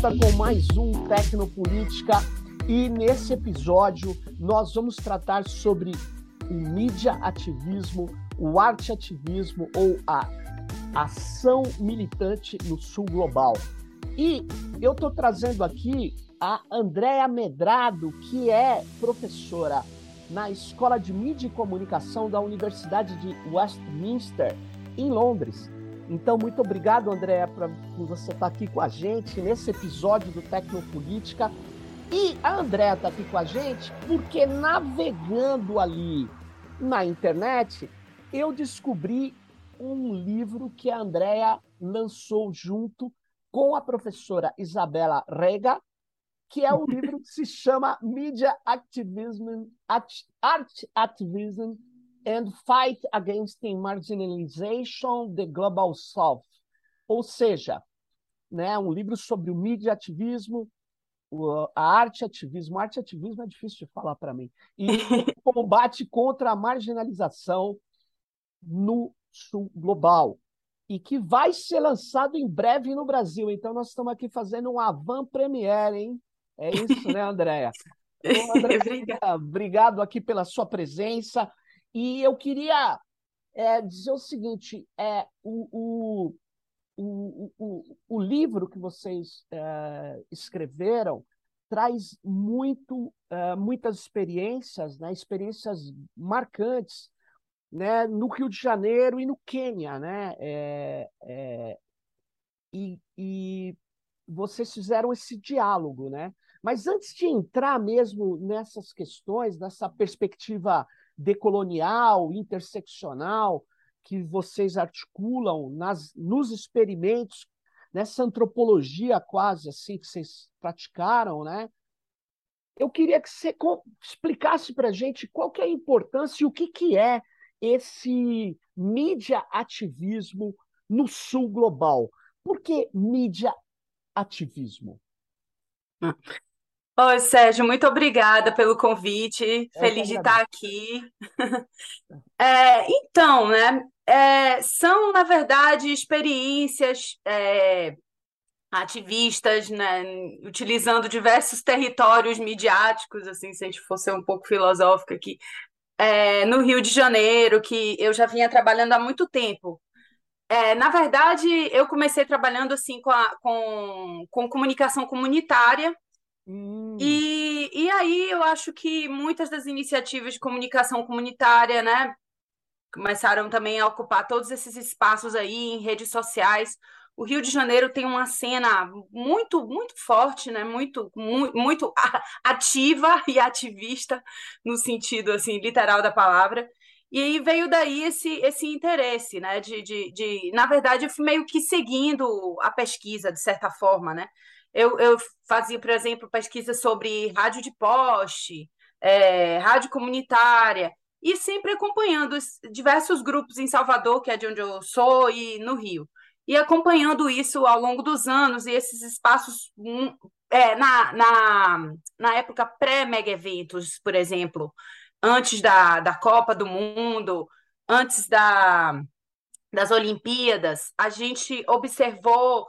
volta com mais um Tecnopolítica e nesse episódio nós vamos tratar sobre o mídia ativismo, o arte ativismo ou a ação militante no sul global. E eu estou trazendo aqui a Andréa Medrado, que é professora na Escola de Mídia e Comunicação da Universidade de Westminster, em Londres. Então, muito obrigado, André, por você estar aqui com a gente nesse episódio do Tecnopolítica. E a Andréa está aqui com a gente porque navegando ali na internet, eu descobri um livro que a Andrea lançou junto com a professora Isabela Rega, que é um livro que se chama Media Activism, Art Activism and Fight Against the Marginalization the Global South. Ou seja, né, um livro sobre o mídia ativismo, a arte ativismo. Arte ativismo é difícil de falar para mim. E combate contra a marginalização no sul global. E que vai ser lançado em breve no Brasil. Então, nós estamos aqui fazendo um avant premiere, hein? É isso, né, Andréia? Então, André, obrigado aqui pela sua presença. E eu queria é, dizer o seguinte: é, o, o, o, o, livro que vocês é, escreveram traz muito, é, muitas experiências, né, experiências marcantes né, no Rio de Janeiro e no Quênia. Né, é, é, e, e vocês fizeram esse diálogo. Né? Mas antes de entrar mesmo nessas questões, nessa perspectiva decolonial, interseccional, que vocês articulam nas, nos experimentos, nessa antropologia quase assim que vocês praticaram, né? Eu queria que você explicasse para a gente qual que é a importância e o que, que é esse mídia ativismo no sul global. Por que mídia ativismo? Oi, Sérgio, muito obrigada pelo convite. Eu Feliz de estar aqui. É, então, né? É, são, na verdade, experiências é, ativistas, né, utilizando diversos territórios midiáticos, assim, se a gente fosse um pouco filosófica aqui, é, no Rio de Janeiro, que eu já vinha trabalhando há muito tempo. É, na verdade, eu comecei trabalhando assim com, a, com, com comunicação comunitária, Hum. E, e aí eu acho que muitas das iniciativas de comunicação comunitária, né, começaram também a ocupar todos esses espaços aí em redes sociais. O Rio de Janeiro tem uma cena muito, muito forte, né? Muito, muito, muito ativa e ativista no sentido assim literal da palavra. E aí veio daí esse, esse interesse, né? De, de, de, na verdade, eu fui meio que seguindo a pesquisa, de certa forma, né? Eu, eu fazia, por exemplo, pesquisa sobre rádio de poste, é, rádio comunitária, e sempre acompanhando diversos grupos em Salvador, que é de onde eu sou, e no Rio. E acompanhando isso ao longo dos anos, e esses espaços hum, é, na, na, na época pré-mega eventos, por exemplo, antes da, da Copa do Mundo, antes da, das Olimpíadas, a gente observou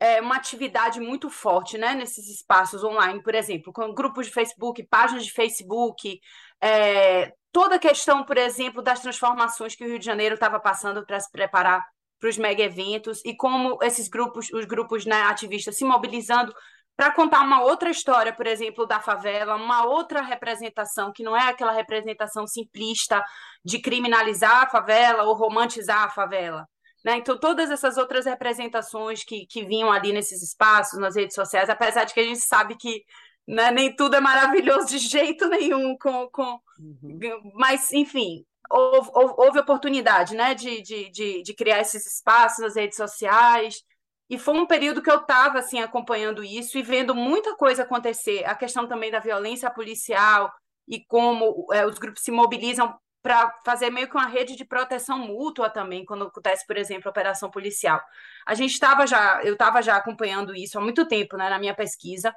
é, uma atividade muito forte né, nesses espaços online, por exemplo, com grupos de Facebook, páginas de Facebook, é, toda a questão, por exemplo, das transformações que o Rio de Janeiro estava passando para se preparar para os mega eventos e como esses grupos, os grupos né, ativistas se mobilizando para contar uma outra história, por exemplo, da favela, uma outra representação, que não é aquela representação simplista de criminalizar a favela ou romantizar a favela, né? Então, todas essas outras representações que, que vinham ali nesses espaços, nas redes sociais, apesar de que a gente sabe que né, nem tudo é maravilhoso de jeito nenhum, com, com... Uhum. mas, enfim, houve, houve oportunidade né, de, de, de, de, criar esses espaços nas redes sociais. E foi um período que eu estava assim, acompanhando isso e vendo muita coisa acontecer. A questão também da violência policial e como é, os grupos se mobilizam para fazer meio que uma rede de proteção mútua também, quando acontece, por exemplo, operação policial. A gente estava já, eu estava já acompanhando isso há muito tempo, né, na minha pesquisa,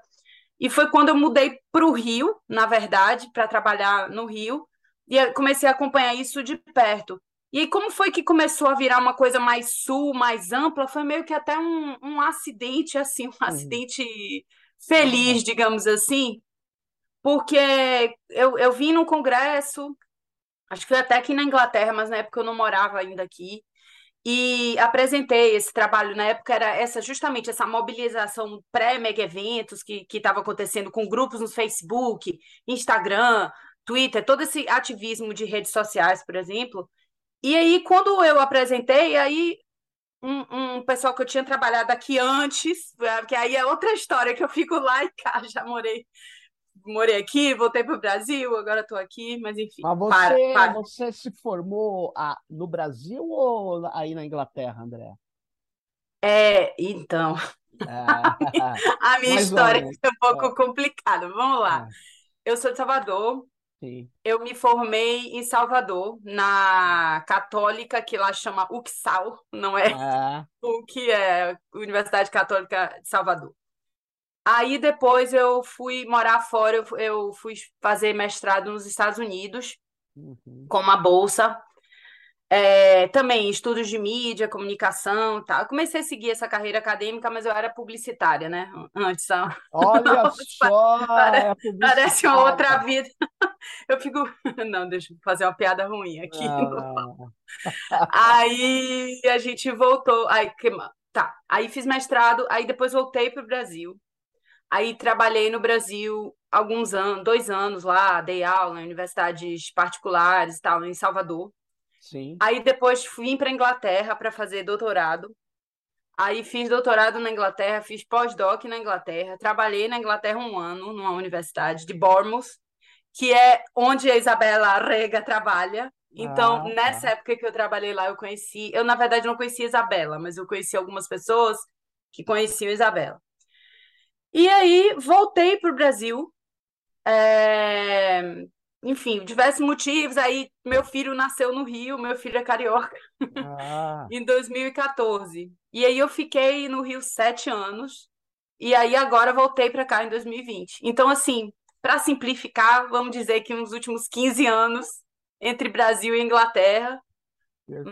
e foi quando eu mudei para o Rio, na verdade, para trabalhar no Rio, e comecei a acompanhar isso de perto. E aí, como foi que começou a virar uma coisa mais sul, mais ampla? Foi meio que até um, um acidente, assim, um uhum. acidente feliz, digamos assim, porque eu, eu vim num congresso, acho que foi até aqui na Inglaterra, mas na época eu não morava ainda aqui, e apresentei esse trabalho. Na época era essa justamente essa mobilização pré-mega eventos que estava acontecendo com grupos no Facebook, Instagram, Twitter, todo esse ativismo de redes sociais, por exemplo. E aí, quando eu apresentei, aí um, um pessoal que eu tinha trabalhado aqui antes, que aí é outra história que eu fico lá e cá, já morei morei aqui, voltei para o Brasil, agora estou aqui, mas enfim. Mas você, para, para. você se formou ah, no Brasil ou aí na Inglaterra, André? É, então. É. a minha história é um pouco é. complicada. Vamos lá. É. Eu sou de Salvador, Sim. Eu me formei em Salvador, na católica, que lá chama UXAL, não é? O que é Universidade Católica de Salvador. Aí depois eu fui morar fora, eu, eu fui fazer mestrado nos Estados Unidos, uhum. com uma bolsa. É, também estudos de mídia, comunicação. Eu comecei a seguir essa carreira acadêmica, mas eu era publicitária, né? Antes. Olha só! Parece, parece uma outra vida. Eu fico. Não, deixa eu fazer uma piada ruim aqui. Aí a gente voltou. Aí, tá. Aí fiz mestrado, aí depois voltei para o Brasil. Aí trabalhei no Brasil alguns anos, dois anos lá, dei aula em universidades particulares e tal, em Salvador. Sim. Aí depois fui para Inglaterra para fazer doutorado. Aí fiz doutorado na Inglaterra, fiz pós-doc na Inglaterra, trabalhei na Inglaterra um ano numa universidade de Bournemouth, que é onde a Isabela Rega trabalha. Então, ah, nessa tá. época que eu trabalhei lá, eu conheci, eu na verdade não conhecia Isabela, mas eu conheci algumas pessoas que conheciam Isabela. E aí voltei para o Brasil, é enfim, diversos motivos. Aí meu filho nasceu no Rio, meu filho é carioca, ah. em 2014. E aí eu fiquei no Rio sete anos. E aí agora voltei para cá em 2020. Então, assim, para simplificar, vamos dizer que nos últimos 15 anos, entre Brasil e Inglaterra.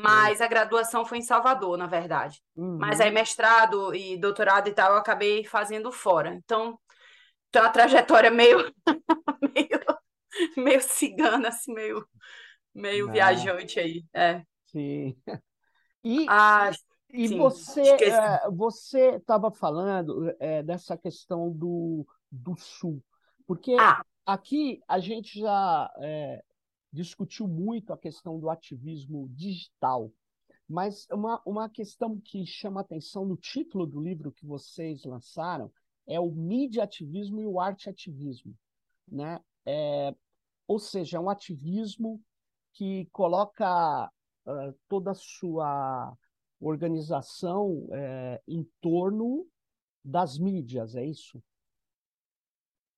Mas a graduação foi em Salvador, na verdade. Uhum. Mas aí mestrado e doutorado e tal, eu acabei fazendo fora. Então, tem uma trajetória meio, meio meio cigana, assim, meio, meio viajante aí. É. Sim. E, ah, e sim, você é, você estava falando é, dessa questão do, do Sul, porque ah. aqui a gente já é, discutiu muito a questão do ativismo digital, mas uma, uma questão que chama atenção no título do livro que vocês lançaram é o mídia ativismo e o arte ativismo. Né? É, ou seja, é um ativismo que coloca uh, toda a sua organização uh, em torno das mídias, é isso?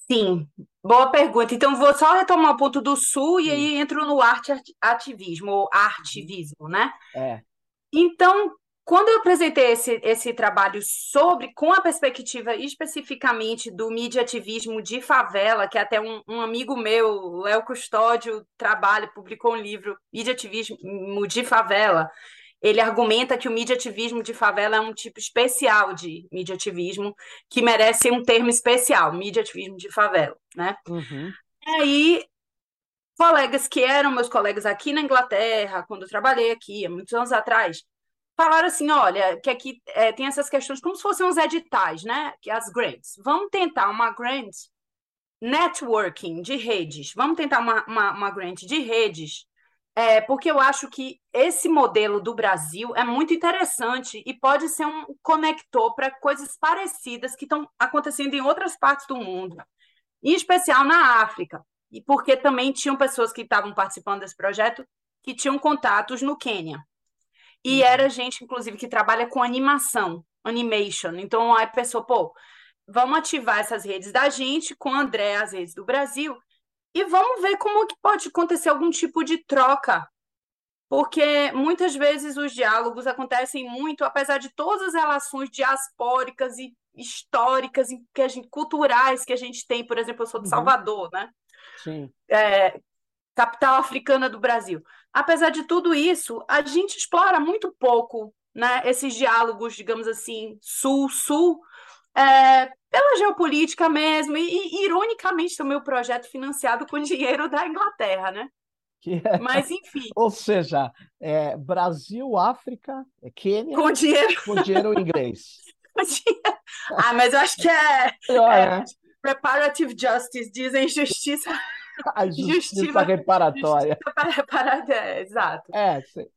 Sim, boa pergunta. Então, vou só retomar o ponto do Sul Sim. e aí entro no arte ativismo, ou artivismo, né? É. Então, quando eu apresentei esse, esse trabalho sobre, com a perspectiva especificamente do mediativismo de favela, que até um, um amigo meu, Léo Custódio, trabalha, publicou um livro, Mediativismo de Favela, ele argumenta que o mediativismo de favela é um tipo especial de mediativismo que merece um termo especial, mediativismo de favela, né? Uhum. E aí, colegas que eram meus colegas aqui na Inglaterra, quando eu trabalhei aqui, há muitos anos atrás, falaram assim: olha, que aqui é, tem essas questões como se fossem os editais, né? Que as grants. Vamos tentar uma grant networking de redes. Vamos tentar uma, uma, uma grant de redes. É, porque eu acho que esse modelo do Brasil é muito interessante e pode ser um conector para coisas parecidas que estão acontecendo em outras partes do mundo, em especial na África, e porque também tinham pessoas que estavam participando desse projeto que tinham contatos no Quênia. E uhum. era gente, inclusive, que trabalha com animação, animation. Então, a pessoa, pô, vamos ativar essas redes da gente com o André, as redes do Brasil, e vamos ver como que pode acontecer algum tipo de troca. Porque muitas vezes os diálogos acontecem muito, apesar de todas as relações diaspóricas e históricas e que a gente, culturais que a gente tem, por exemplo, eu sou de uhum. Salvador, né? Sim. É, capital africana do Brasil. apesar de tudo isso, a gente explora muito pouco né, esses diálogos, digamos assim, sul-sul, é, pela geopolítica mesmo, e, e ironicamente, o meu projeto financiado com dinheiro da Inglaterra, né? É... Mas, enfim. Ou seja, é, Brasil, África, é Quênia. Com dinheiro. Com dinheiro inglês. ah, mas eu acho que é, é, é. Preparative Justice, dizem justiça. A justiça, justiça reparatória. Justiça reparatória, exato. É, sei.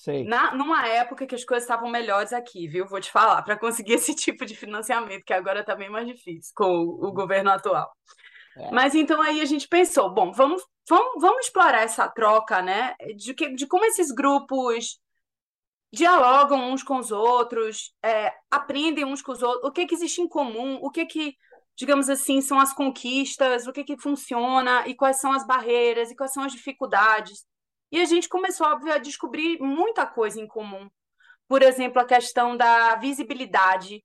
Sei. Na, numa época que as coisas estavam melhores aqui, viu? Vou te falar, para conseguir esse tipo de financiamento, que agora está bem mais difícil com o, o governo atual. É. Mas então aí a gente pensou, bom, vamos, vamos, vamos explorar essa troca, né? De, que, de como esses grupos dialogam uns com os outros, é, aprendem uns com os outros, o que, que existe em comum, o que que, digamos assim, são as conquistas, o que que funciona e quais são as barreiras e quais são as dificuldades. E a gente começou, óbvio, a descobrir muita coisa em comum. Por exemplo, a questão da visibilidade,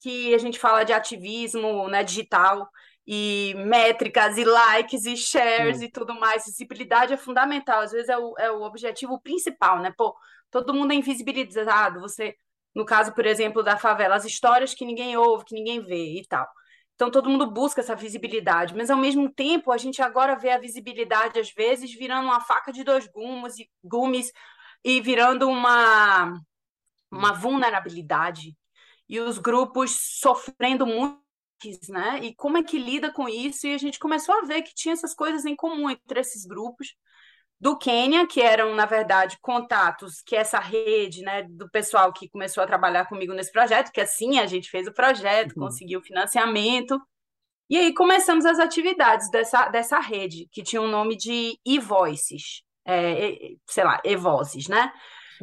que a gente fala de ativismo né, digital, e métricas, e likes, e shares, Sim. e tudo mais. Visibilidade é fundamental, às vezes é o, é o objetivo principal, né? Pô, todo mundo é invisibilizado, você, no caso, por exemplo, da favela, as histórias que ninguém ouve, que ninguém vê e tal. Então todo mundo busca essa visibilidade, mas ao mesmo tempo a gente agora vê a visibilidade às vezes virando uma faca de dois gumes e gumes e virando uma uma vulnerabilidade e os grupos sofrendo muito, né? E como é que lida com isso? E a gente começou a ver que tinha essas coisas em comum entre esses grupos do Quênia, que eram, na verdade, contatos, que essa rede, né, do pessoal que começou a trabalhar comigo nesse projeto, que assim a gente fez o projeto, uhum. conseguiu financiamento, e aí começamos as atividades dessa, dessa rede, que tinha o um nome de e-voices, é, sei lá, e-vozes, né?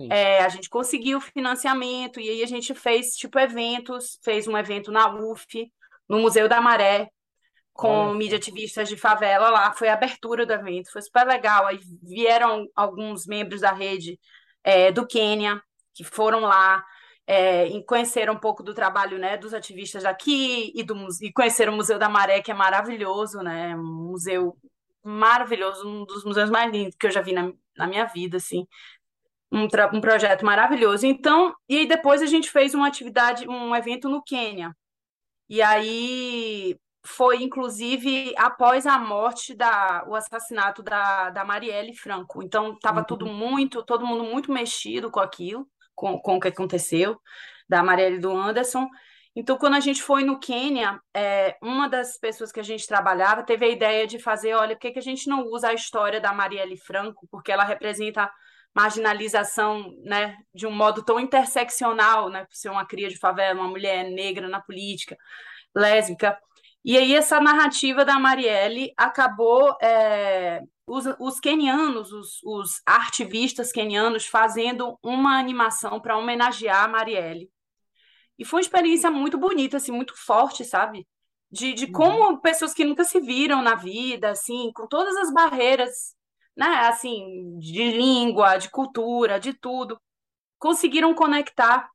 É, a gente conseguiu financiamento, e aí a gente fez, tipo, eventos, fez um evento na UF, no Museu da Maré, com mídia ativistas de favela lá, foi a abertura do evento, foi super legal. Aí vieram alguns membros da rede é, do Quênia, que foram lá é, e conheceram um pouco do trabalho né, dos ativistas daqui e, do, e conheceram o Museu da Maré, que é maravilhoso, né? Um museu maravilhoso, um dos museus mais lindos que eu já vi na, na minha vida, assim. Um, um projeto maravilhoso. Então, e aí depois a gente fez uma atividade, um evento no Quênia. E aí foi inclusive após a morte da o assassinato da, da Marielle Franco. Então estava uhum. tudo muito, todo mundo muito mexido com aquilo, com, com o que aconteceu da Marielle do Anderson. Então, quando a gente foi no Quênia, é, uma das pessoas que a gente trabalhava teve a ideia de fazer, olha, por que, que a gente não usa a história da Marielle Franco, porque ela representa marginalização, né, de um modo tão interseccional, né, por ser uma cria de favela, uma mulher negra na política, lésbica. E aí essa narrativa da Marielle acabou é, os, os quenianos, os, os artivistas quenianos fazendo uma animação para homenagear a Marielle. E foi uma experiência muito bonita, assim, muito forte, sabe? De, de uhum. como pessoas que nunca se viram na vida, assim, com todas as barreiras, né, assim, de língua, de cultura, de tudo, conseguiram conectar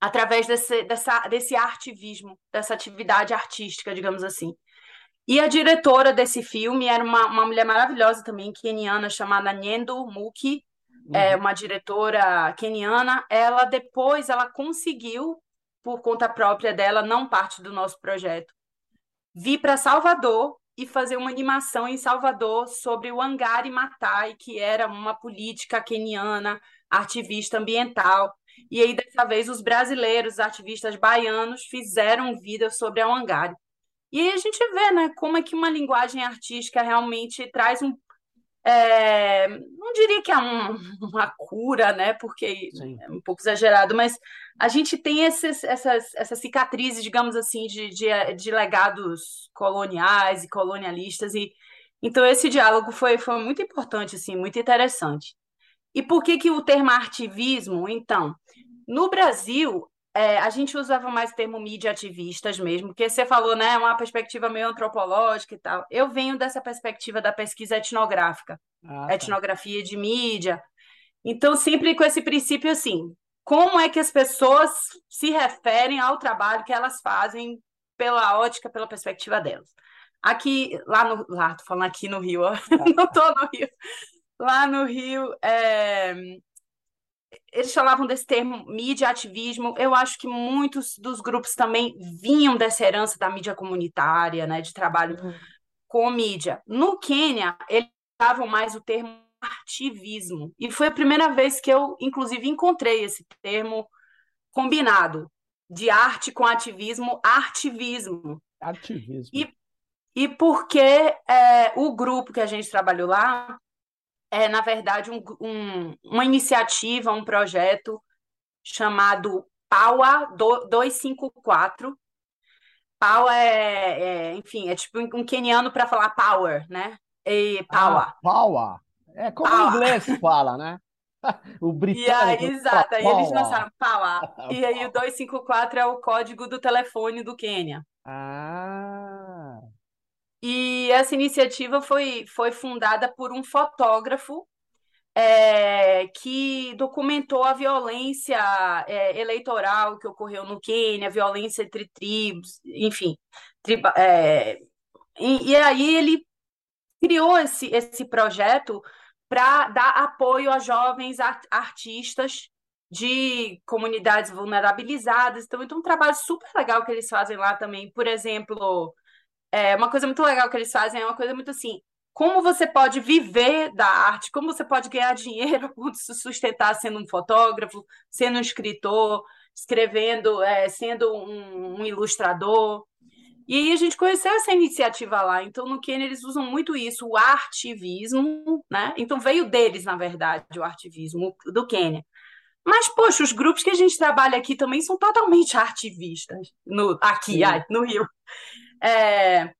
através desse, dessa, desse artivismo, dessa atividade artística, digamos assim. E a diretora desse filme era uma, uma mulher maravilhosa também, keniana, chamada Nyendo Muki, é uhum. é uma diretora keniana. Ela depois ela conseguiu, por conta própria dela, não parte do nosso projeto, vir para Salvador e fazer uma animação em Salvador sobre o Angari Matai, que era uma política keniana, ativista ambiental, e aí, dessa vez, os brasileiros, os ativistas baianos, fizeram vida sobre a Wangari. E aí a gente vê né, como é que uma linguagem artística realmente traz um. É, não diria que é um, uma cura, né? Porque Sim. é um pouco exagerado, mas a gente tem esses, essas, essas cicatrizes, digamos assim, de, de, de legados coloniais e colonialistas. E, então, esse diálogo foi, foi muito importante, assim, muito interessante. E por que, que o termo ativismo, então? No Brasil, é, a gente usava mais o termo mídia ativistas mesmo, porque você falou, né, uma perspectiva meio antropológica e tal. Eu venho dessa perspectiva da pesquisa etnográfica, ah, tá. etnografia de mídia. Então, sempre com esse princípio assim, como é que as pessoas se referem ao trabalho que elas fazem pela ótica, pela perspectiva delas. Aqui, lá no. Lá, tô falando aqui no Rio, ó. não tô no Rio. lá no Rio, é, eles falavam desse termo mídia ativismo. Eu acho que muitos dos grupos também vinham dessa herança da mídia comunitária, né, de trabalho uhum. com mídia. No Quênia, eles usavam mais o termo artivismo. E foi a primeira vez que eu, inclusive, encontrei esse termo combinado de arte com ativismo, artivismo. Artivismo. E, e porque é, o grupo que a gente trabalhou lá é, na verdade, um, um, uma iniciativa, um projeto chamado PAUA 254. PAUA é, é, enfim, é tipo um queniano para falar power, né? E PAUA. Ah, PAUA. É como o inglês fala, né? O britânico. E aí, exato, aí eles lançaram PAUA. E aí o 254 é o código do telefone do Quênia. Ah. E essa iniciativa foi, foi fundada por um fotógrafo é, que documentou a violência é, eleitoral que ocorreu no Quênia, a violência entre tribos, enfim. É, e, e, aí ele criou esse, esse projeto para dar apoio a jovens art, artistas de comunidades vulnerabilizadas. Então, então, um trabalho super legal que eles fazem lá também. Por exemplo, é, uma coisa muito legal que eles fazem é uma coisa muito assim: como você pode viver da arte, como você pode ganhar dinheiro, como se sustentar sendo um fotógrafo, sendo um escritor, escrevendo, é, sendo um, um, ilustrador. E aí a gente conheceu essa iniciativa lá. Então, no Quênia, eles usam muito isso, o artivismo, né? Então, veio deles, na verdade, o artivismo do Quênia. Mas, poxa, os grupos que a gente trabalha aqui também são totalmente artivistas, no, aqui, ai, no Rio. É,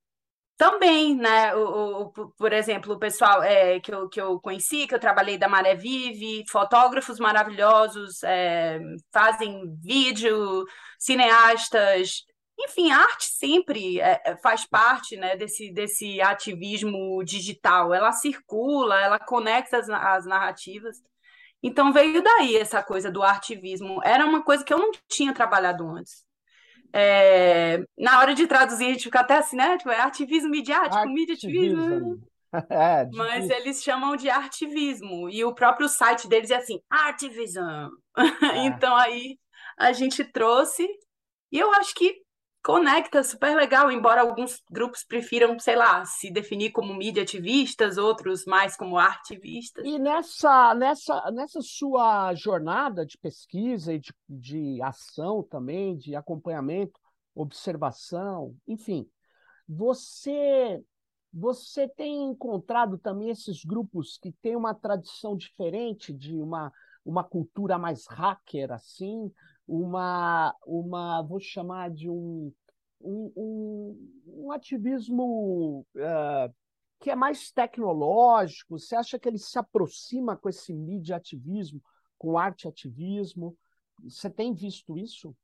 também, né? O, o, por exemplo, o pessoal é, que, eu, que eu conheci, que eu trabalhei da Maré Vive, fotógrafos maravilhosos, é, fazem vídeo, cineastas, enfim, arte sempre é, é, faz parte né, desse, desse ativismo digital. Ela circula, ela conecta as, as narrativas. Então veio daí essa coisa do artivismo. Era uma coisa que eu não tinha trabalhado antes. É, na hora de traduzir, a gente fica até assim, né? Tipo, é ativismo midiático, mediativismo. É, Mas eles chamam de artivismo. E o próprio site deles é assim, artivism. É. então aí a gente trouxe. E eu acho que conecta super legal, embora alguns grupos prefiram, sei lá, se definir como mídia ativistas, outros mais como artivistas. E nessa, nessa, nessa sua jornada de pesquisa e de, de ação também, de acompanhamento, observação, enfim, você você tem encontrado também esses grupos que têm uma tradição diferente de uma, uma cultura mais hacker, assim, uma, uma vou chamar de um, um, um, um ativismo uh, que é mais tecnológico? Você acha que ele se aproxima com esse mídia ativismo, com arte ativismo? Você tem visto isso?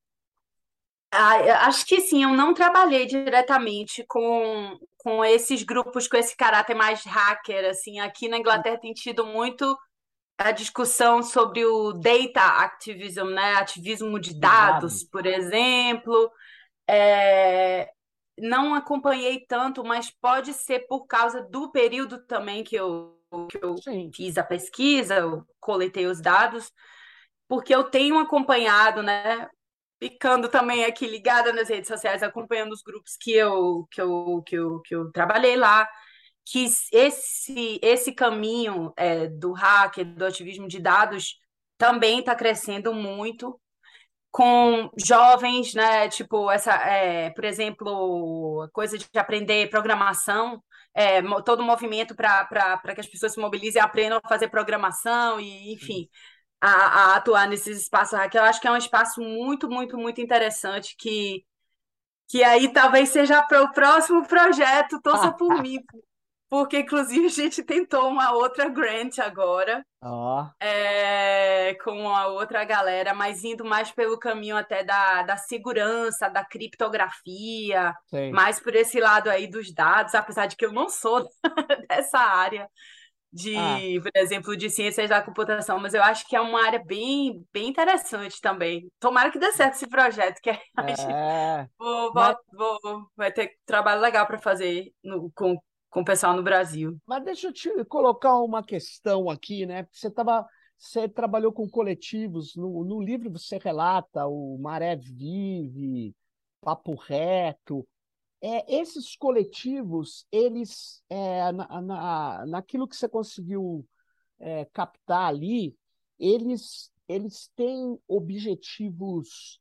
Ah, acho que sim, eu não trabalhei diretamente com, com esses grupos com esse caráter mais hacker, assim, aqui na Inglaterra tem tido muito a discussão sobre o data activism, né? Ativismo de dados, por exemplo. É... Não acompanhei tanto, mas pode ser por causa do período também que eu, que eu fiz a pesquisa, eu coletei os dados, porque eu tenho acompanhado, né? Ficando também aqui ligada nas redes sociais, acompanhando os grupos que eu, que eu, que eu, que eu trabalhei lá que esse, esse caminho é, do hacker, do ativismo de dados, também está crescendo muito com jovens, né? Tipo, essa, é, por exemplo, coisa de aprender programação, é, todo o movimento para que as pessoas se mobilizem e aprendam a fazer programação e, enfim, a, a, atuar nesses espaços hacker. Eu acho que é um espaço muito, muito, muito interessante que que aí talvez seja para o próximo projeto, torça por mim, porque inclusive a gente tentou uma outra grant agora, oh. é, com a outra galera, mas indo mais pelo caminho até da, da segurança, da criptografia, Sim. mais por esse lado aí dos dados, apesar de que eu não sou dessa área de, ah. por exemplo, de ciências da computação, mas eu acho que é uma área bem, bem interessante também. Tomara que dê certo esse projeto, que é. vou, vou, mas... vou, vai ter trabalho legal para fazer no, com com o pessoal no Brasil. Mas deixa eu te colocar uma questão aqui, né? Você tava, você trabalhou com coletivos, no, no livro você relata o Maré Vive, Papo Reto. É, esses coletivos, eles, é, na, na, naquilo que você conseguiu é, captar ali, eles, eles têm objetivos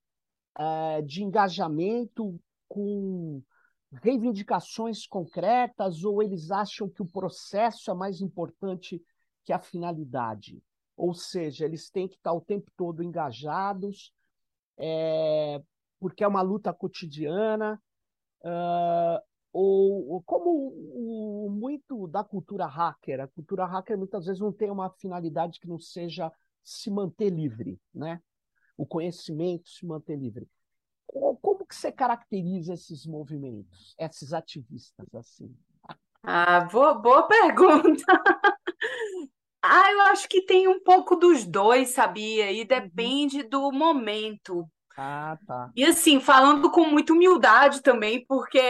é, de engajamento com reivindicações concretas ou eles acham que o processo é mais importante que a finalidade? Ou seja, eles têm que estar o tempo todo engajados, é, porque é uma luta cotidiana, uh, ou, como o, o, muito da cultura hacker. A cultura hacker muitas vezes não tem uma finalidade que não seja se manter livre, né? O conhecimento se manter livre. Como que você caracteriza esses movimentos, esses ativistas assim? Ah, boa, boa pergunta. Ah, eu acho que tem um pouco dos dois, sabia? E uhum. depende do momento. Ah, tá. E assim, falando com muita humildade também, porque,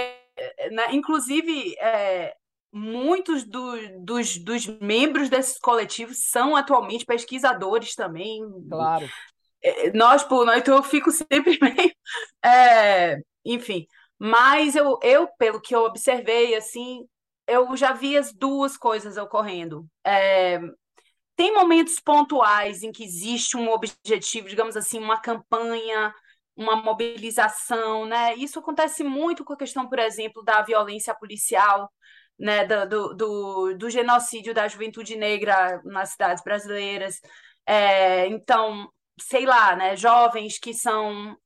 né, inclusive, é, muitos do, dos, dos membros desses coletivos são atualmente pesquisadores também. Claro. É, nós, por nós, então eu fico sempre meio. É, enfim, mas eu, eu, pelo que eu observei, assim, eu já vi as duas coisas ocorrendo. É, tem momentos pontuais em que existe um objetivo, digamos assim, uma campanha, uma mobilização, né? Isso acontece muito com a questão, por exemplo, da violência policial, né? Do, do, do genocídio da juventude negra nas cidades brasileiras. É, então, sei lá, né? Jovens que são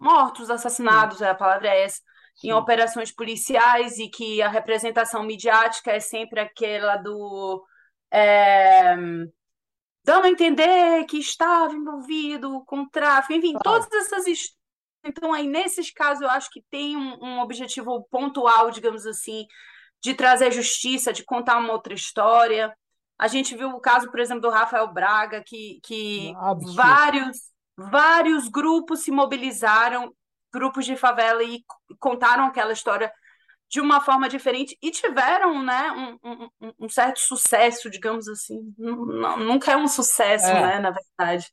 mortos, assassinados, a palavra é essa, Sim. em operações policiais e que a representação midiática é sempre aquela do é, dando a entender que estava envolvido com tráfico, enfim, claro. todas essas histórias. Então, aí, nesses casos, eu acho que tem um, um, objetivo pontual, digamos assim, de trazer justiça, de contar uma outra história. A gente viu o caso, por exemplo, do Rafael Braga, que, que vários, vários grupos se mobilizaram, grupos de favela, e contaram aquela história de uma forma diferente e tiveram né, um, um, um certo sucesso, digamos assim. nunca é um sucesso, é. né, na verdade.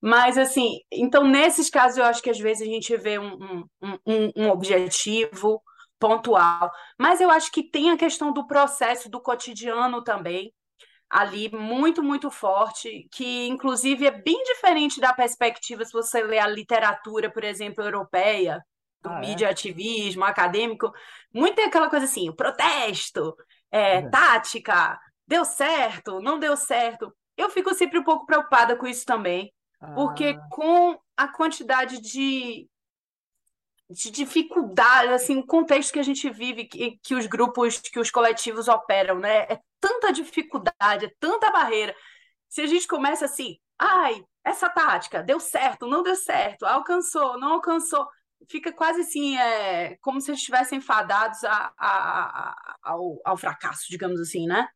Mas, assim, então, nesses casos, eu acho que às vezes a gente vê um, um, um objetivo pontual. Mas eu acho que tem a questão do processo, do cotidiano também, ali, muito, muito forte, que, inclusive, é bem diferente da perspectiva se você ler a literatura, por exemplo, europeia, do ah, mídia é? ativismo acadêmico, muito tem aquela coisa assim, protesto, é, é. tática, deu certo, não deu certo. Eu fico sempre um pouco preocupada com isso também, ah. porque com a quantidade de, de dificuldade, assim, o contexto que a gente vive, que, que os grupos, que os coletivos operam, né? É tanta dificuldade, é tanta barreira. Se a gente começa assim, ai, essa tática deu certo, não deu certo, alcançou, não alcançou fica quase assim, é, como se eles estivessem fadados a, a, a, ao, ao, fracasso, digamos assim, né?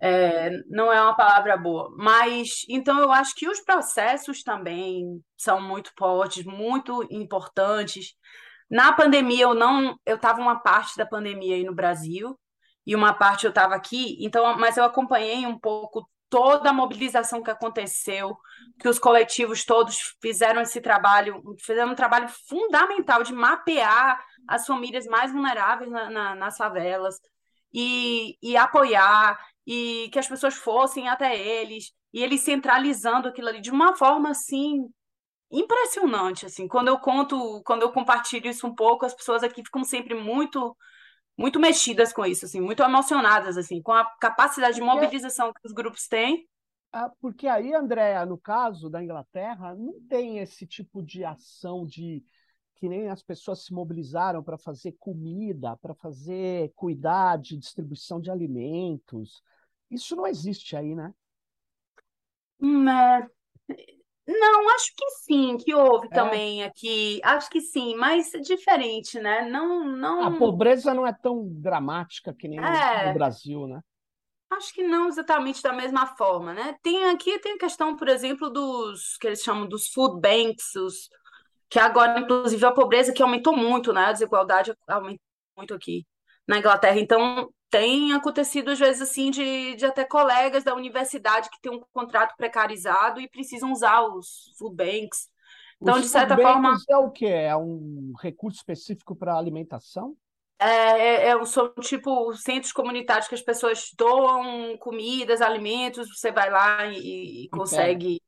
É, não é uma palavra boa. Mas, então, eu acho que os processos também são muito fortes, muito importantes. Na pandemia, eu não. Eu estava uma parte da pandemia aí no Brasil, e uma parte eu estava aqui, então, mas eu acompanhei um pouco toda a mobilização que aconteceu, que os coletivos todos fizeram esse trabalho, fizeram um trabalho fundamental de mapear as famílias mais vulneráveis na, na, nas favelas e, e apoiar, e que as pessoas fossem até eles, e eles centralizando aquilo ali de uma forma assim impressionante assim quando eu conto quando eu compartilho isso um pouco as pessoas aqui ficam sempre muito muito mexidas com isso, assim, muito emocionadas, assim, com a capacidade de mobilização que os grupos têm. Ah, porque aí, Andréa, no caso da Inglaterra, não tem esse tipo de ação de que nem as pessoas se mobilizaram para fazer comida, para fazer cuidar de distribuição de alimentos. Isso não existe aí, né? Hum, é, não, acho que sim, que houve É. também aqui. Acho que sim, mas diferente, né? Não, A pobreza não é tão dramática que nem no é, Brasil, né? acho que não exatamente da mesma forma, né? Tem aqui tem a questão, por exemplo, dos que eles chamam dos food banks, os, que agora, inclusive, a pobreza que aumentou muito, né? A desigualdade aumentou muito aqui na Inglaterra. Então, tem acontecido, às vezes, assim, de, de até colegas da universidade que têm um contrato precarizado e precisam usar os food banks. Então, os de certa forma. É o quê? É um recurso específico para alimentação? É, é, é, são tipo centros comunitários que as pessoas doam comidas, alimentos, você vai lá e, e consegue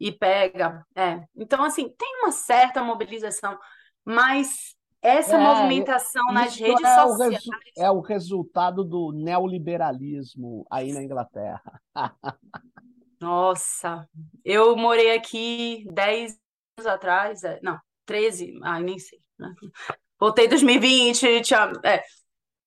e pega. e pega. É. Então, assim, tem uma certa mobilização, mas essa é, movimentação nas redes é sociais. O é o resultado do neoliberalismo aí na Inglaterra. Nossa, eu morei aqui 10 anos atrás, é, não, 13, ai, nem sei. Né? Voltei em 2020, tinha, é,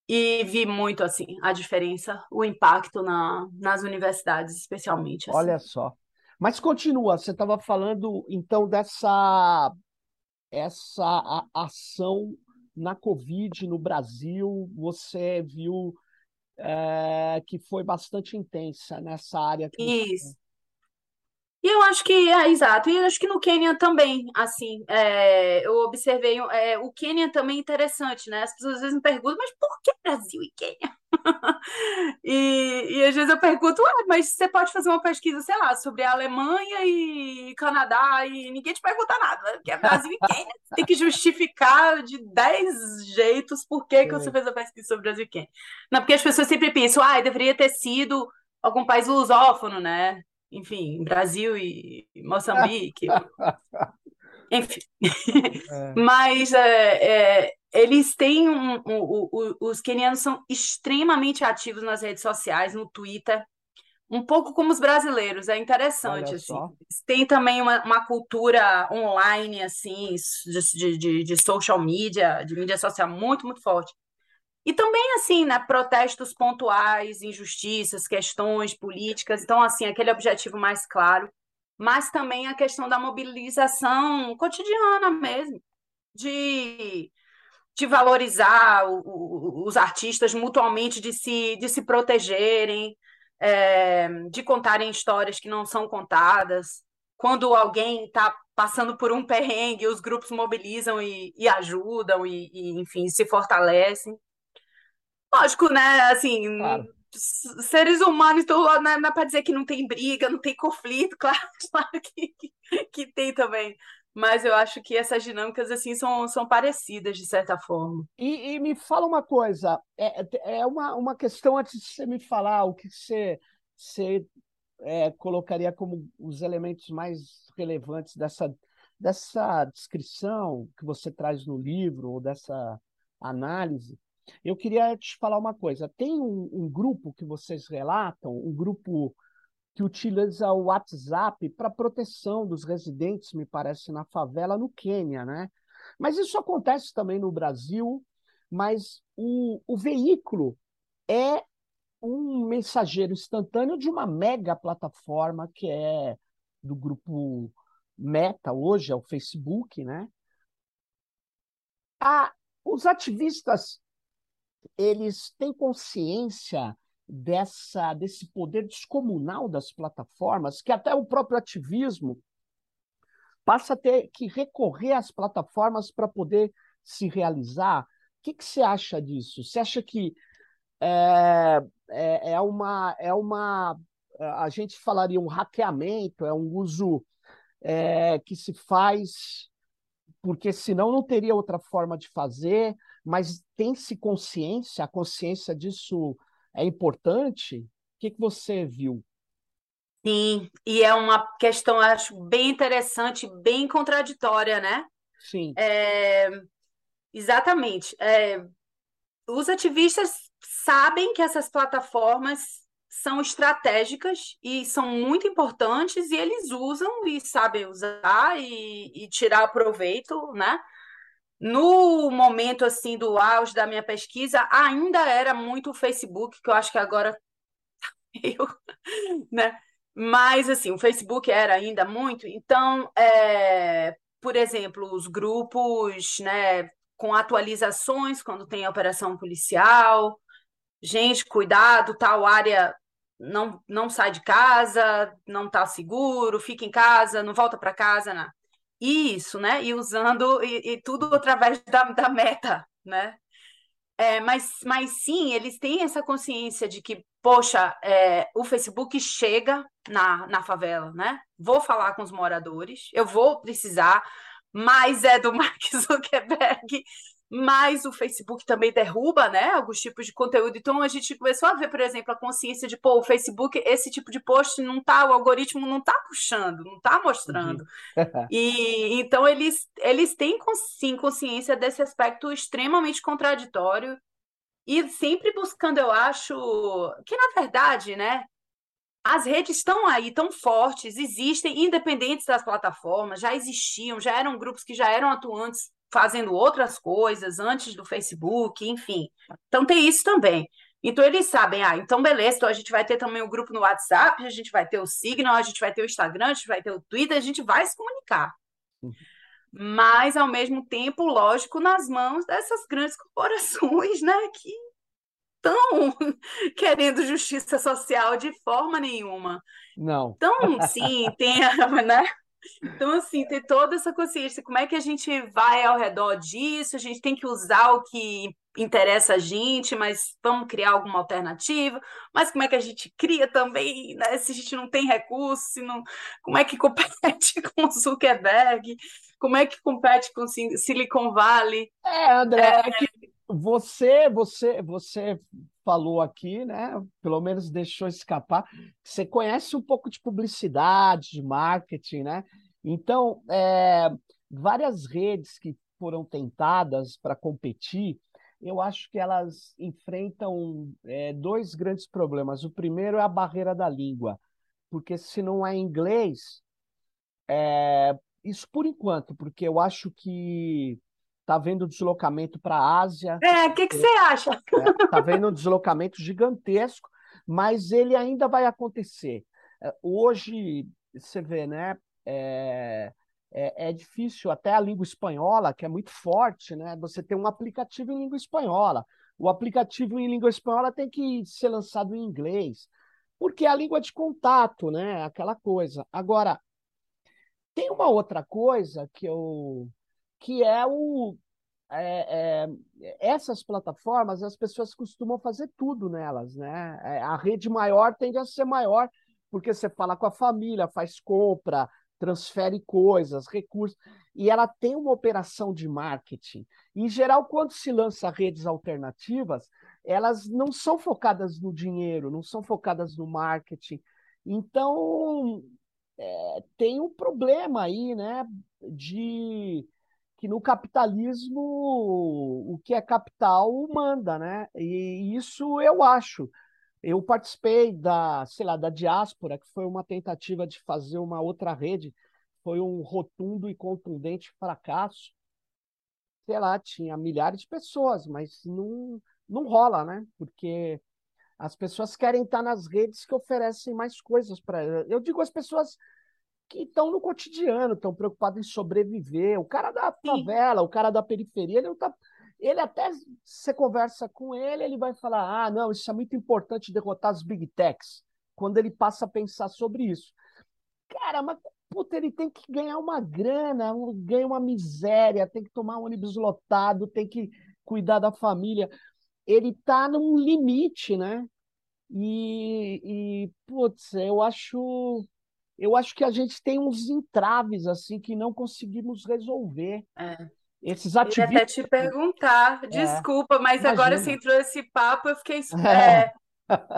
e vi muito assim a diferença, o impacto na, nas universidades, especialmente. Assim. Olha só. Mas continua, você estava falando então dessa essa ação na Covid no Brasil, você viu é, que foi bastante intensa nessa área. Isso. E eu acho que é exato, e eu acho que no Quênia também, assim, é, eu observei, é, o Quênia também é interessante, né? As pessoas às vezes me perguntam, mas por que Brasil e Quênia? e, e às vezes eu pergunto, ah, mas você pode fazer uma pesquisa, sei lá, sobre a Alemanha e Canadá e ninguém te pergunta nada, né? porque é Brasil e Quênia. Você tem que justificar de 10 jeitos por que, que você fez a pesquisa sobre Brasil e Quênia. Não, porque as pessoas sempre pensam, ah, deveria ter sido algum país lusófono, né? Enfim, Brasil e Moçambique. enfim. É. Mas é, é, eles têm um, um, um, os quenianos são extremamente ativos nas redes sociais, no Twitter, um pouco como os brasileiros, é interessante. Assim. Tem também uma, uma cultura online, assim, de, de, de social media, de mídia social muito, muito forte. E também, assim, né, protestos pontuais, injustiças, questões políticas. Então, assim, aquele objetivo mais claro. Mas também a questão da mobilização cotidiana mesmo, de, de valorizar o, o, os artistas mutuamente, de se, de se protegerem, é, de contarem histórias que não são contadas. Quando alguém está passando por um perrengue, os grupos mobilizam e, e ajudam, e, e, enfim, se fortalecem. Lógico, né? Assim, claro. seres humanos, então, não é, é para dizer que não tem briga, não tem conflito, claro, claro que, que, que, tem também. Mas eu acho que essas dinâmicas assim são, são parecidas, de certa forma. E, e me fala uma coisa, é, é uma, uma questão antes de você me falar o que você, você é, colocaria como os elementos mais relevantes dessa, dessa descrição que você traz no livro, ou dessa análise. Eu queria te falar uma coisa. Tem um, um grupo que vocês relatam, um grupo que utiliza o WhatsApp para proteção dos residentes, me parece, na favela no Quênia, né? Mas isso acontece também no Brasil, mas o, o veículo é um mensageiro instantâneo de uma mega plataforma que é do grupo Meta hoje, é o Facebook, né? Ah, os ativistas eles têm consciência dessa desse poder descomunal das plataformas, que até o próprio ativismo passa a ter que recorrer às plataformas para poder se realizar. O que, que você acha disso? Você acha que é, é, é, uma é uma a gente falaria um hackeamento, é um uso é, que se faz porque senão não teria outra forma de fazer mas tem-se consciência, a consciência disso é importante? O que, que você viu? Sim, e é uma questão, acho, bem interessante, bem contraditória, né? Sim. É, exatamente. É, os ativistas sabem que essas plataformas são estratégicas e são muito importantes e eles usam e sabem usar e, e tirar proveito, né? No momento assim do auge da minha pesquisa, ainda era muito o Facebook, que eu acho que agora eu, né? Mas assim, o Facebook era ainda muito. Então, é, por exemplo, os grupos, né, com atualizações quando tem operação policial, gente, cuidado, tal área não não sai de casa, não está seguro, fica em casa, não volta para casa, né? Isso, né? E usando e, e tudo através da, da meta, né? É, mas, mas sim, eles têm essa consciência de que, poxa, é, o Facebook chega na, na favela, né? Vou falar com os moradores, eu vou precisar, mas é do Mark Zuckerberg, mas o Facebook também derruba, né, alguns tipos de conteúdo. Então a gente começou a ver, por exemplo, a consciência de, pô, o Facebook, esse tipo de post não tá, o algoritmo não tá puxando, não tá mostrando. e então eles eles têm sim consciência desse aspecto extremamente contraditório e sempre buscando, eu acho, que na verdade, né, as redes estão aí, tão fortes, existem, independentes das plataformas, já existiam, já eram grupos que já eram atuantes fazendo outras coisas antes do Facebook, enfim. Então tem isso também. Então eles sabem, ah, então beleza, então a gente vai ter também o grupo no WhatsApp, a gente vai ter o Signal, a gente vai ter o Instagram, a gente vai ter o Twitter, a gente vai se comunicar. Uhum. Mas, ao mesmo tempo, lógico, nas mãos dessas grandes corporações, né, que estão querendo justiça social de forma nenhuma. Não. Então, sim, tem a, né? Então, assim, ter toda essa consciência, como é que a gente vai ao redor disso? A gente tem que usar o que interessa a gente, mas vamos criar alguma alternativa. Mas como é que a gente cria também, né? Se a gente não tem recursos, se não... como é que compete com o Zuckerberg? Como é que compete com Silicon Valley? É, André, é, é você, você, você falou aqui, né? Pelo menos deixou escapar. Você conhece um pouco de publicidade, de marketing, né? Então, é, várias redes que foram tentadas para competir, eu acho que elas enfrentam é, dois grandes problemas. O primeiro é a barreira da língua, porque se não é inglês, é, isso por enquanto, porque eu acho que Está vendo deslocamento para a Ásia. É, o que, que você acha? Está é, vendo um deslocamento gigantesco, mas ele ainda vai acontecer. É, hoje, você vê, né? É, é, é, difícil, até a língua espanhola, que é muito forte, né? Você tem um aplicativo em língua espanhola. O aplicativo em língua espanhola tem que ser lançado em inglês, porque é a língua de contato, né? Aquela coisa. Agora, tem uma outra coisa que eu que é o. É, é, essas plataformas, as pessoas costumam fazer tudo nelas, né? É, a rede maior tende a ser maior, porque você fala com a família, faz compra, transfere coisas, recursos, e ela tem uma operação de marketing. Em geral, quando se lança redes alternativas, elas não são focadas no dinheiro, não são focadas no marketing. Então, é, tem um problema aí, né, de que no capitalismo o que é capital manda, né? E isso eu acho. Eu participei da, sei lá, da diáspora, que foi uma tentativa de fazer uma outra rede, foi um rotundo e contundente fracasso. Sei lá, tinha milhares de pessoas, mas não, não rola, né? Porque as pessoas querem estar nas redes que oferecem mais coisas para. Eu digo as pessoas que estão no cotidiano, estão preocupados em sobreviver. O cara da favela, Sim. o cara da periferia, ele não tá. Ele até você conversa com ele, ele vai falar: ah, não, isso é muito importante derrotar as big techs. Quando ele passa a pensar sobre isso. Cara, mas puta, ele tem que ganhar uma grana, ganha uma miséria, tem que tomar um ônibus lotado, tem que cuidar da família. Ele tá num limite, né? E, e putz, eu acho eu acho que a gente tem uns entraves assim que não conseguimos resolver. É. Esses ativistas. Eu até te perguntar, é. desculpa, mas Imagina. agora você entrou esse papo, eu fiquei. É.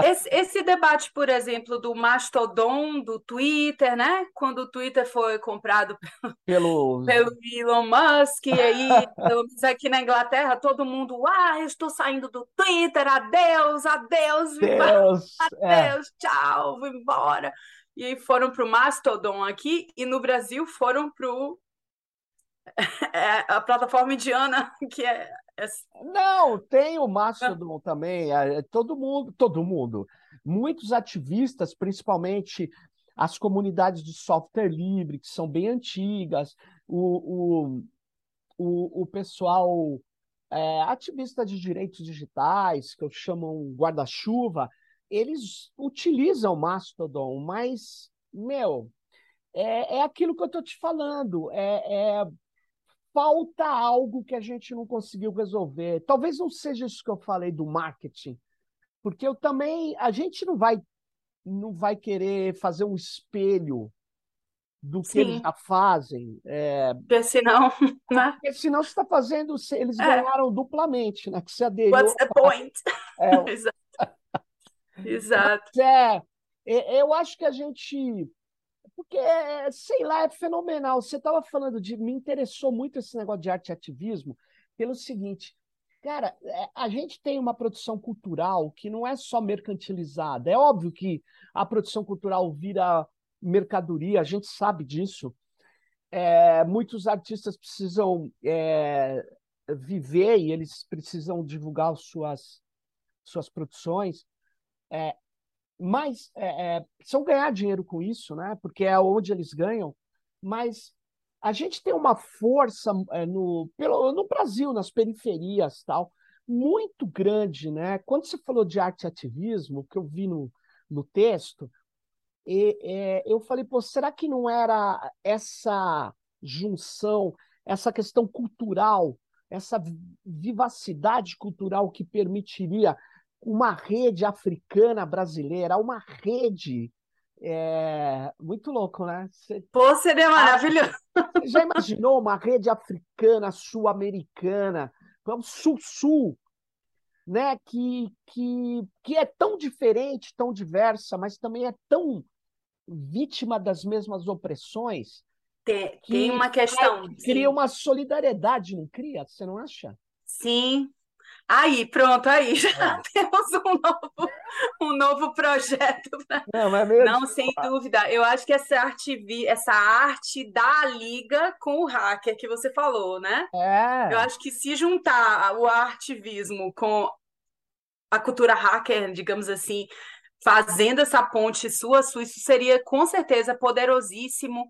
Esse, esse, debate, por exemplo, do Mastodon, do Twitter, né? Quando o Twitter foi comprado pelo, pelo Elon Musk, e aí, pelo menos aqui na Inglaterra, todo mundo, ah, eu estou saindo do Twitter, adeus, adeus, Deus, adeus, é. tchau, vou embora e foram para o Mastodon aqui, e no Brasil foram para é, a plataforma indiana, que é, é... Não, tem o Mastodon também, é, é, todo mundo, todo mundo. Muitos ativistas, principalmente as comunidades de software livre, que são bem antigas, o, o, o, o pessoal é, ativista de direitos digitais, que eu chamo guarda-chuva, eles utilizam Mastodon, mas, meu, é, é aquilo que eu estou te falando. É, é, falta algo que a gente não conseguiu resolver. Talvez não seja isso que eu falei do marketing, porque eu também a gente não vai não vai querer fazer um espelho do que Sim. eles já fazem. É... Porque senão. Né? Porque senão você está fazendo. Eles é. ganharam duplamente, né? Que você aderiu. What's the point? É... Exato. Exato. É, eu acho que a gente. Porque, sei lá, é fenomenal. Você estava falando de. Me interessou muito esse negócio de arte e ativismo, pelo seguinte. Cara, é, a gente tem uma produção cultural que não é só mercantilizada. É óbvio que a produção cultural vira mercadoria, a gente sabe disso. É, muitos artistas precisam é, viver e eles precisam divulgar suas, suas produções, é, mas é, é, precisam ganhar dinheiro com isso, né? porque é onde eles ganham. Mas a gente tem uma força é, no, pelo, no Brasil, nas periferias, tal, muito grande. Né? Quando você falou de arte e ativismo, que eu vi no, no texto, e, é, eu falei, pô, será que não era essa junção, essa questão cultural, essa vivacidade cultural que permitiria uma rede africana brasileira, uma rede é, muito louco, né? Você, Pô, seria maravilhoso. Você já imaginou uma rede africana, sul-americana, sul-sul, né? Que, que, que é tão diferente, tão diversa, mas também é tão vítima das mesmas opressões. Tem, que tem uma questão. Cria sim. uma solidariedade, não cria? Você não acha? Sim. Aí, pronto, aí já é. temos um novo, um novo projeto. Pra... Não, mas mesmo... não, sem dúvida. Eu acho que essa arte, essa arte da liga com o hacker que você falou, né? É. Eu acho que se juntar o artivismo com a cultura hacker, digamos assim, fazendo essa ponte sua sua, isso seria com certeza poderosíssimo.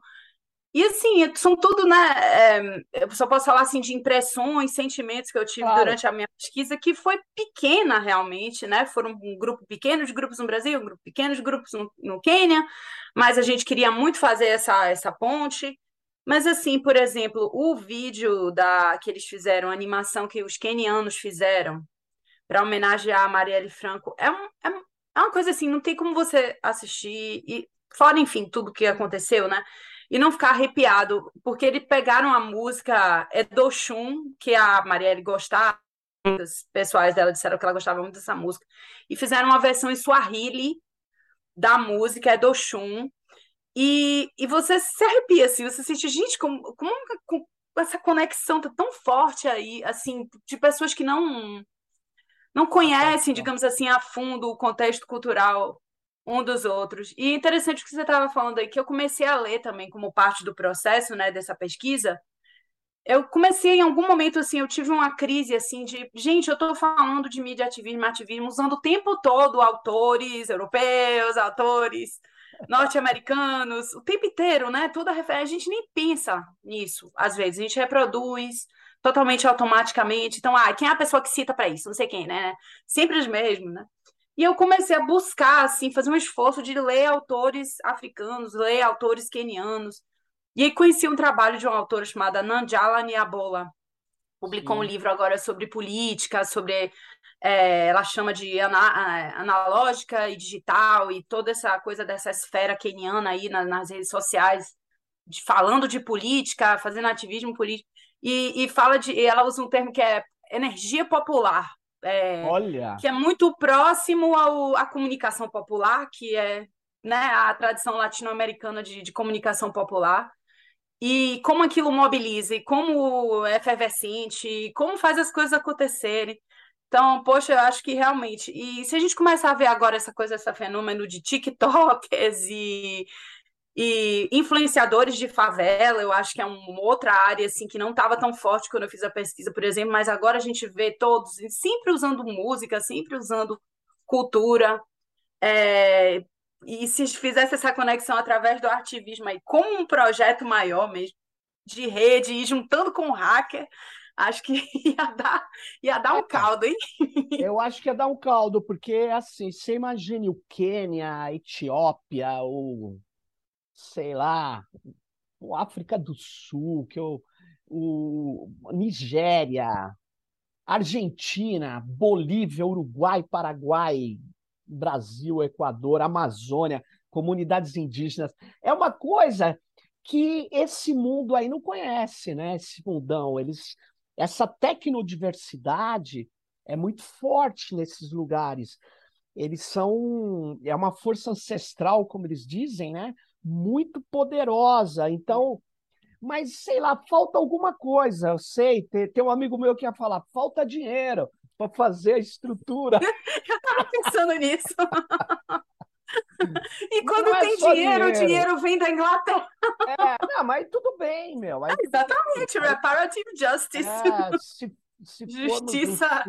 E assim, são tudo, né? É, eu só posso falar assim de impressões, sentimentos que eu tive claro. durante a minha pesquisa, que foi pequena realmente, né? Foram um grupo pequeno de grupos no Brasil, um grupo pequeno de grupos no, no Quênia, mas a gente queria muito fazer essa, essa ponte. Mas assim, por exemplo, o vídeo da que eles fizeram, a animação que os quenianos fizeram para homenagear a Marielle Franco, é, um, é, é uma coisa assim, não tem como você assistir e fora, enfim, tudo que aconteceu, né? E não ficar arrepiado, porque eles pegaram a música Edoshun, que a Marielle gostava, muitos pessoais dela disseram que ela gostava muito dessa música, e fizeram uma versão em Swahili da música Edoshun, e, e você se arrepia, assim, você sente, gente, como, como, como essa conexão tá tão forte aí, assim, de pessoas que não não conhecem, digamos assim, a fundo o contexto cultural um dos outros. E interessante o que você estava falando aí, que eu comecei a ler também como parte do processo, né, dessa pesquisa. Eu comecei em algum momento assim, eu tive uma crise assim de, gente, eu estou falando de mídia ativismo, ativismo, usando o tempo todo autores europeus, autores norte-americanos, o tempo inteiro, né? Toda a gente nem pensa nisso, às vezes, a gente reproduz, totalmente automaticamente. Então, ah, quem é a pessoa que cita para isso? Não sei quem, né? Sempre os mesmos, né? E eu comecei a buscar, assim, fazer um esforço de ler autores africanos, ler autores quenianos. E aí conheci um trabalho de uma autora chamada Nanjala Niabola. Publicou Sim. um livro agora sobre política, sobre. É, ela chama de ana, é, analógica e digital, e toda essa coisa dessa esfera queniana aí nas, nas redes sociais, de, falando de política, fazendo ativismo político e, e fala de. Ela usa um termo que é energia popular. É, Olha! Que é muito próximo ao, à comunicação popular, que é né, a tradição latino-americana de, de comunicação popular e como aquilo mobiliza, e como é efervescente, e como faz as coisas acontecerem. Então, poxa, eu acho que realmente. E se a gente começar a ver agora essa coisa, esse fenômeno de TikTokers e e influenciadores de favela, eu acho que é uma outra área assim que não estava tão forte quando eu fiz a pesquisa, por exemplo, mas agora a gente vê todos sempre usando música, sempre usando cultura. É, e se fizesse essa conexão através do ativismo aí, como um projeto maior mesmo, de rede, e juntando com o hacker, acho que ia dar, ia dar um caldo, hein? Eu acho que ia dar um caldo, porque assim, você imagine o Quênia, a Etiópia, o sei lá, África do Sul, que eu, o Nigéria, Argentina, Bolívia, Uruguai, Paraguai, Brasil, Equador, Amazônia, comunidades indígenas. É uma coisa que esse mundo aí não conhece, né? Esse mundão. Eles, essa tecnodiversidade é muito forte nesses lugares. Eles são é uma força ancestral, como eles dizem, né? Muito poderosa. Então, mas sei lá, falta alguma coisa. Eu sei, tem, tem um amigo meu que ia falar, falta dinheiro para fazer a estrutura. eu estava pensando nisso. E quando é tem dinheiro, dinheiro, o dinheiro vem da Inglaterra. É, não, mas tudo bem, meu. Aí, exatamente, reparative justice. É, se, se Justiça.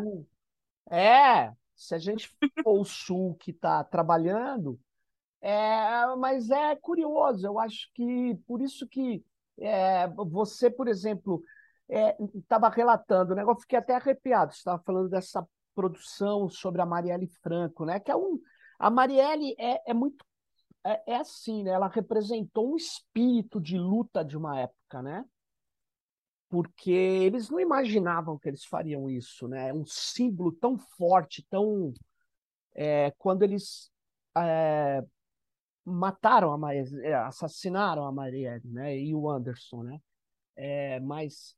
é, se a gente for o Sul que está trabalhando, é, mas é curioso, eu acho que por isso que é, você, por exemplo, estava é, relatando, né? Eu fiquei até arrepiado, você estava falando dessa produção sobre a Marielle Franco, né? Que é um, a Marielle é, é muito é, é, assim, né? Ela representou um espírito de luta de uma época, né? Porque eles não imaginavam que eles fariam isso, né? Um símbolo tão forte, tão é, quando eles é, mataram a Marielle, é, assassinaram a Marielle, né? E o Anderson, né? É, mas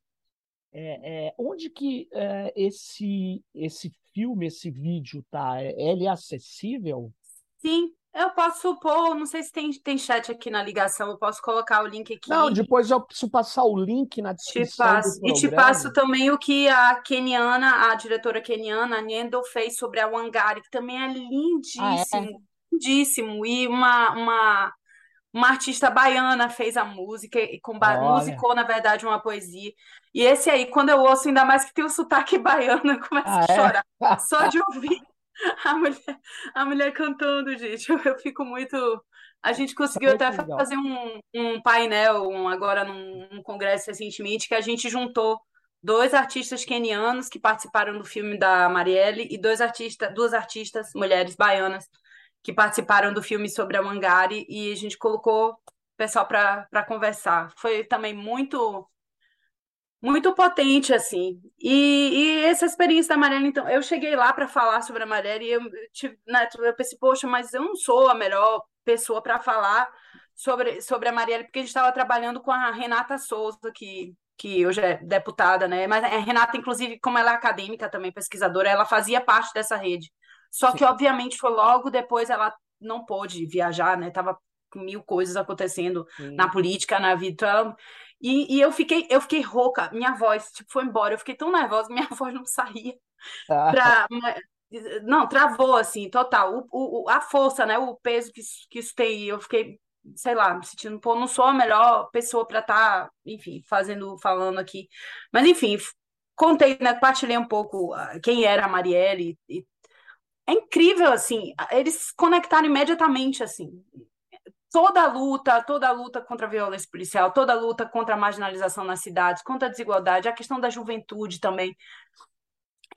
é, é, onde que é, esse esse filme, esse vídeo tá? É, ele é acessível? Sim, eu posso pôr, não sei se tem, tem chat aqui na ligação, eu posso colocar o link aqui. Não, depois eu preciso passar o link na descrição. Te passo. E te passo também o que a keniana, a diretora keniana, a Nendo, fez sobre a Wangari, que também é lindíssimo, ah, é? Lindíssimo. E uma, uma uma artista baiana fez a música, e com musicou, na verdade, uma poesia. E esse aí, quando eu ouço, ainda mais que tem o sotaque baiano, eu começo ah, a é? chorar. É? Só de ouvir a mulher, a mulher cantando, gente. Eu, eu fico muito. A gente conseguiu até legal. fazer um, um painel um, agora num, num congresso recentemente que a gente juntou dois artistas kenianos que participaram do filme da Marielle e dois artistas, duas artistas mulheres baianas que participaram do filme sobre a Mangari e a gente colocou o pessoal para conversar. Foi também muito muito potente assim. E, e, essa experiência da Marielle, então, eu cheguei lá para falar sobre a Marielle e eu, tive, né, eu pensei, poxa, mas eu não sou a melhor pessoa para falar sobre, sobre a Marielle, porque a gente estava trabalhando com a Renata Souza, que, que hoje é deputada, né? Mas a Renata, inclusive, como ela é acadêmica também, pesquisadora, ela fazia parte dessa rede. Só Sim. que, obviamente, foi logo depois ela não pôde viajar, né? Tava com mil coisas acontecendo Sim. na política, na vida. Então e, e, eu fiquei, eu fiquei rouca, minha voz tipo, foi embora. Eu fiquei tão nervosa, minha voz não saía. Ah. Pra... Não, travou, assim, total. O, o, a força, né? O peso que, que isso tem. Eu fiquei, sei lá, me sentindo, pô, não sou a melhor pessoa para estar, tá, enfim, fazendo, falando aqui. Mas, enfim, contei, né? Partilhei um pouco ah, quem era a Marielle e é incrível, assim, eles conectaram imediatamente, assim, toda a luta, toda a luta contra a violência policial, toda a luta contra a marginalização nas cidades, contra a desigualdade, a questão da juventude também.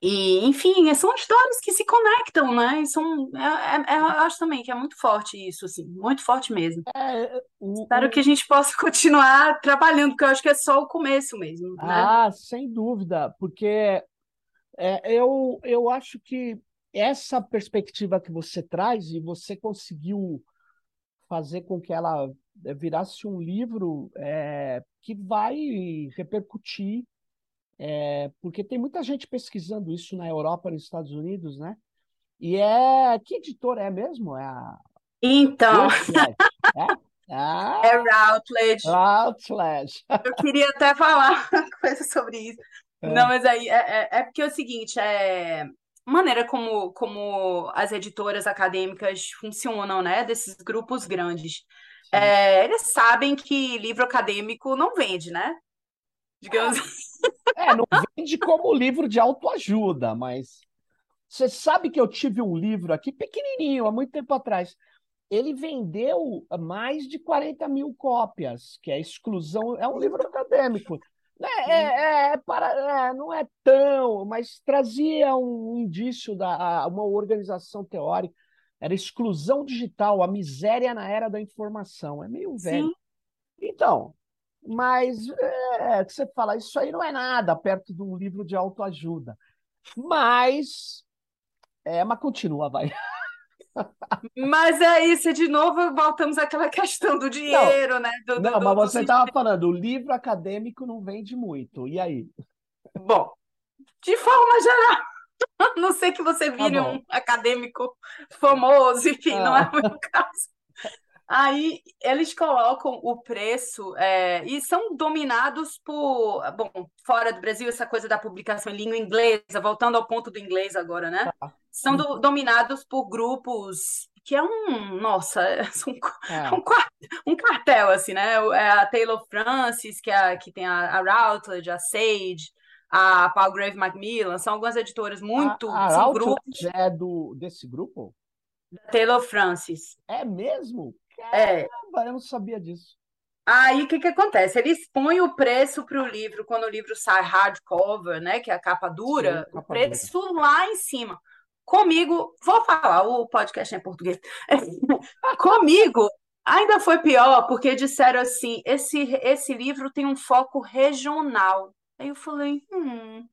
E, enfim, são histórias que se conectam, né? E são, é, é, eu acho também que é muito forte isso, assim, muito forte mesmo. É, o, Espero o... que a gente possa continuar trabalhando, porque eu acho que é só o começo mesmo. Né? Ah, sem dúvida, porque é, eu, eu acho que essa perspectiva que você traz e você conseguiu fazer com que ela eh, virasse um livro é, que vai repercutir, é, porque tem muita gente pesquisando isso na Europa, nos Estados Unidos, né? E é que editora é mesmo? É a então é? Ah, é Routledge. Routledge. Eu queria até falar uma coisa sobre isso. É. Não, mas aí é, é, é, porque é o seguinte, é, maneira como, como as editoras acadêmicas funcionam, né? Desses grupos grandes. É, eles sabem que livro acadêmico não vende, né? Digamos. É, é, não vende como livro de autoajuda, mas você sabe que eu tive um livro aqui pequenininho, há muito tempo atrás. Ele vendeu mais de 40 mil cópias, que é exclusão, é um livro acadêmico. É, é, é, para, é, não é tão, mas trazia um indício da uma organização teórica. Era exclusão digital, a miséria na era da informação. É meio velho. Sim. Então, Mas é, você fala, isso aí não é nada perto de um livro de autoajuda. Mas, é, mas continua, vai. Mas é isso, de novo voltamos àquela questão do dinheiro, não, né? Do, não, do, mas você estava falando, o livro acadêmico não vende muito. E aí? Bom, de forma geral, a não sei que você tá vire tá um acadêmico famoso, enfim, ah. não é o meu caso. Aí eles colocam o preço é, e são dominados por. Bom, fora do Brasil, essa coisa da publicação em língua inglesa, voltando ao ponto do inglês agora, né? Tá. São do, dominados por grupos que é um. Nossa, é um, um, um cartel, assim, né? É a Taylor Francis, que, é, que tem a, a Routledge, a Sage, a Palgrave Macmillan, são algumas editoras muito. A, a são grupos. é do, desse grupo? Taylor Francis. É mesmo? É. Caramba, eu não sabia disso. Aí o que, que acontece? Eles põem o preço para o livro quando o livro sai hardcover, né? Que é a capa dura, Sim, capa o preço dura. lá em cima. Comigo, vou falar, o podcast é em português. Comigo ainda foi pior, porque disseram assim: esse, esse livro tem um foco regional. Aí eu falei, hum,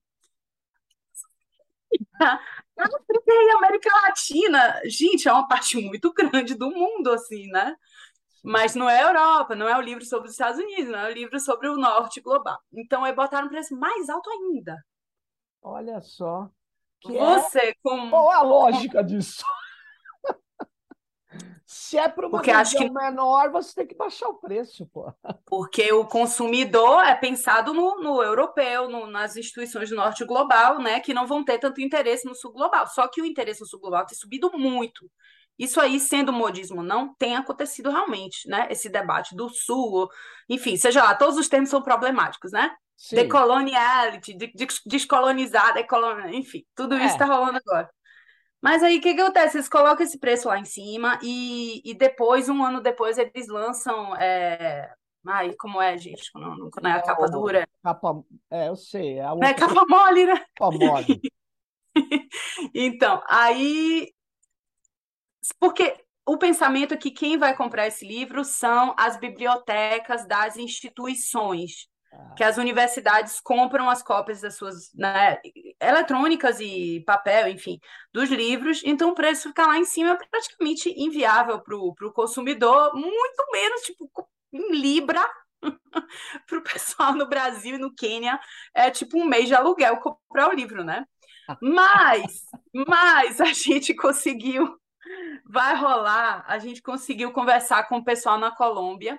África e América Latina, gente, é uma parte muito grande do mundo, assim, né? Mas não é Europa, não é o livro sobre os Estados Unidos, não é o livro sobre o norte global. Então, aí botaram um preço mais alto ainda. Olha só. Que Você, é... com. Qual a lógica disso? Se é para uma Porque acho que... menor, você tem que baixar o preço, pô. Porque o consumidor é pensado no, no europeu, no, nas instituições do norte global, né? Que não vão ter tanto interesse no sul global. Só que o interesse no sul global tem subido muito. Isso aí, sendo modismo, não tem acontecido realmente, né? Esse debate do sul, enfim, seja lá, todos os termos são problemáticos, né? Sim. Decoloniality, de, de, descolonizar, decolonial, enfim, tudo isso está é. rolando agora. Mas aí o que, que acontece? Eles colocam esse preço lá em cima e, e depois, um ano depois, eles lançam. É... Ai, como é, gente? Quando, quando é a capa dura? Capa... É, eu sei. É, outra... é capa mole, né? Capa mole. então, aí. Porque o pensamento é que quem vai comprar esse livro são as bibliotecas das instituições que as universidades compram as cópias das suas né, eletrônicas e papel, enfim, dos livros, então o preço fica lá em cima é praticamente inviável para o consumidor, muito menos tipo em Libra para o pessoal no Brasil e no Quênia, é tipo um mês de aluguel comprar o livro, né? Mas, mas a gente conseguiu, vai rolar, a gente conseguiu conversar com o pessoal na Colômbia,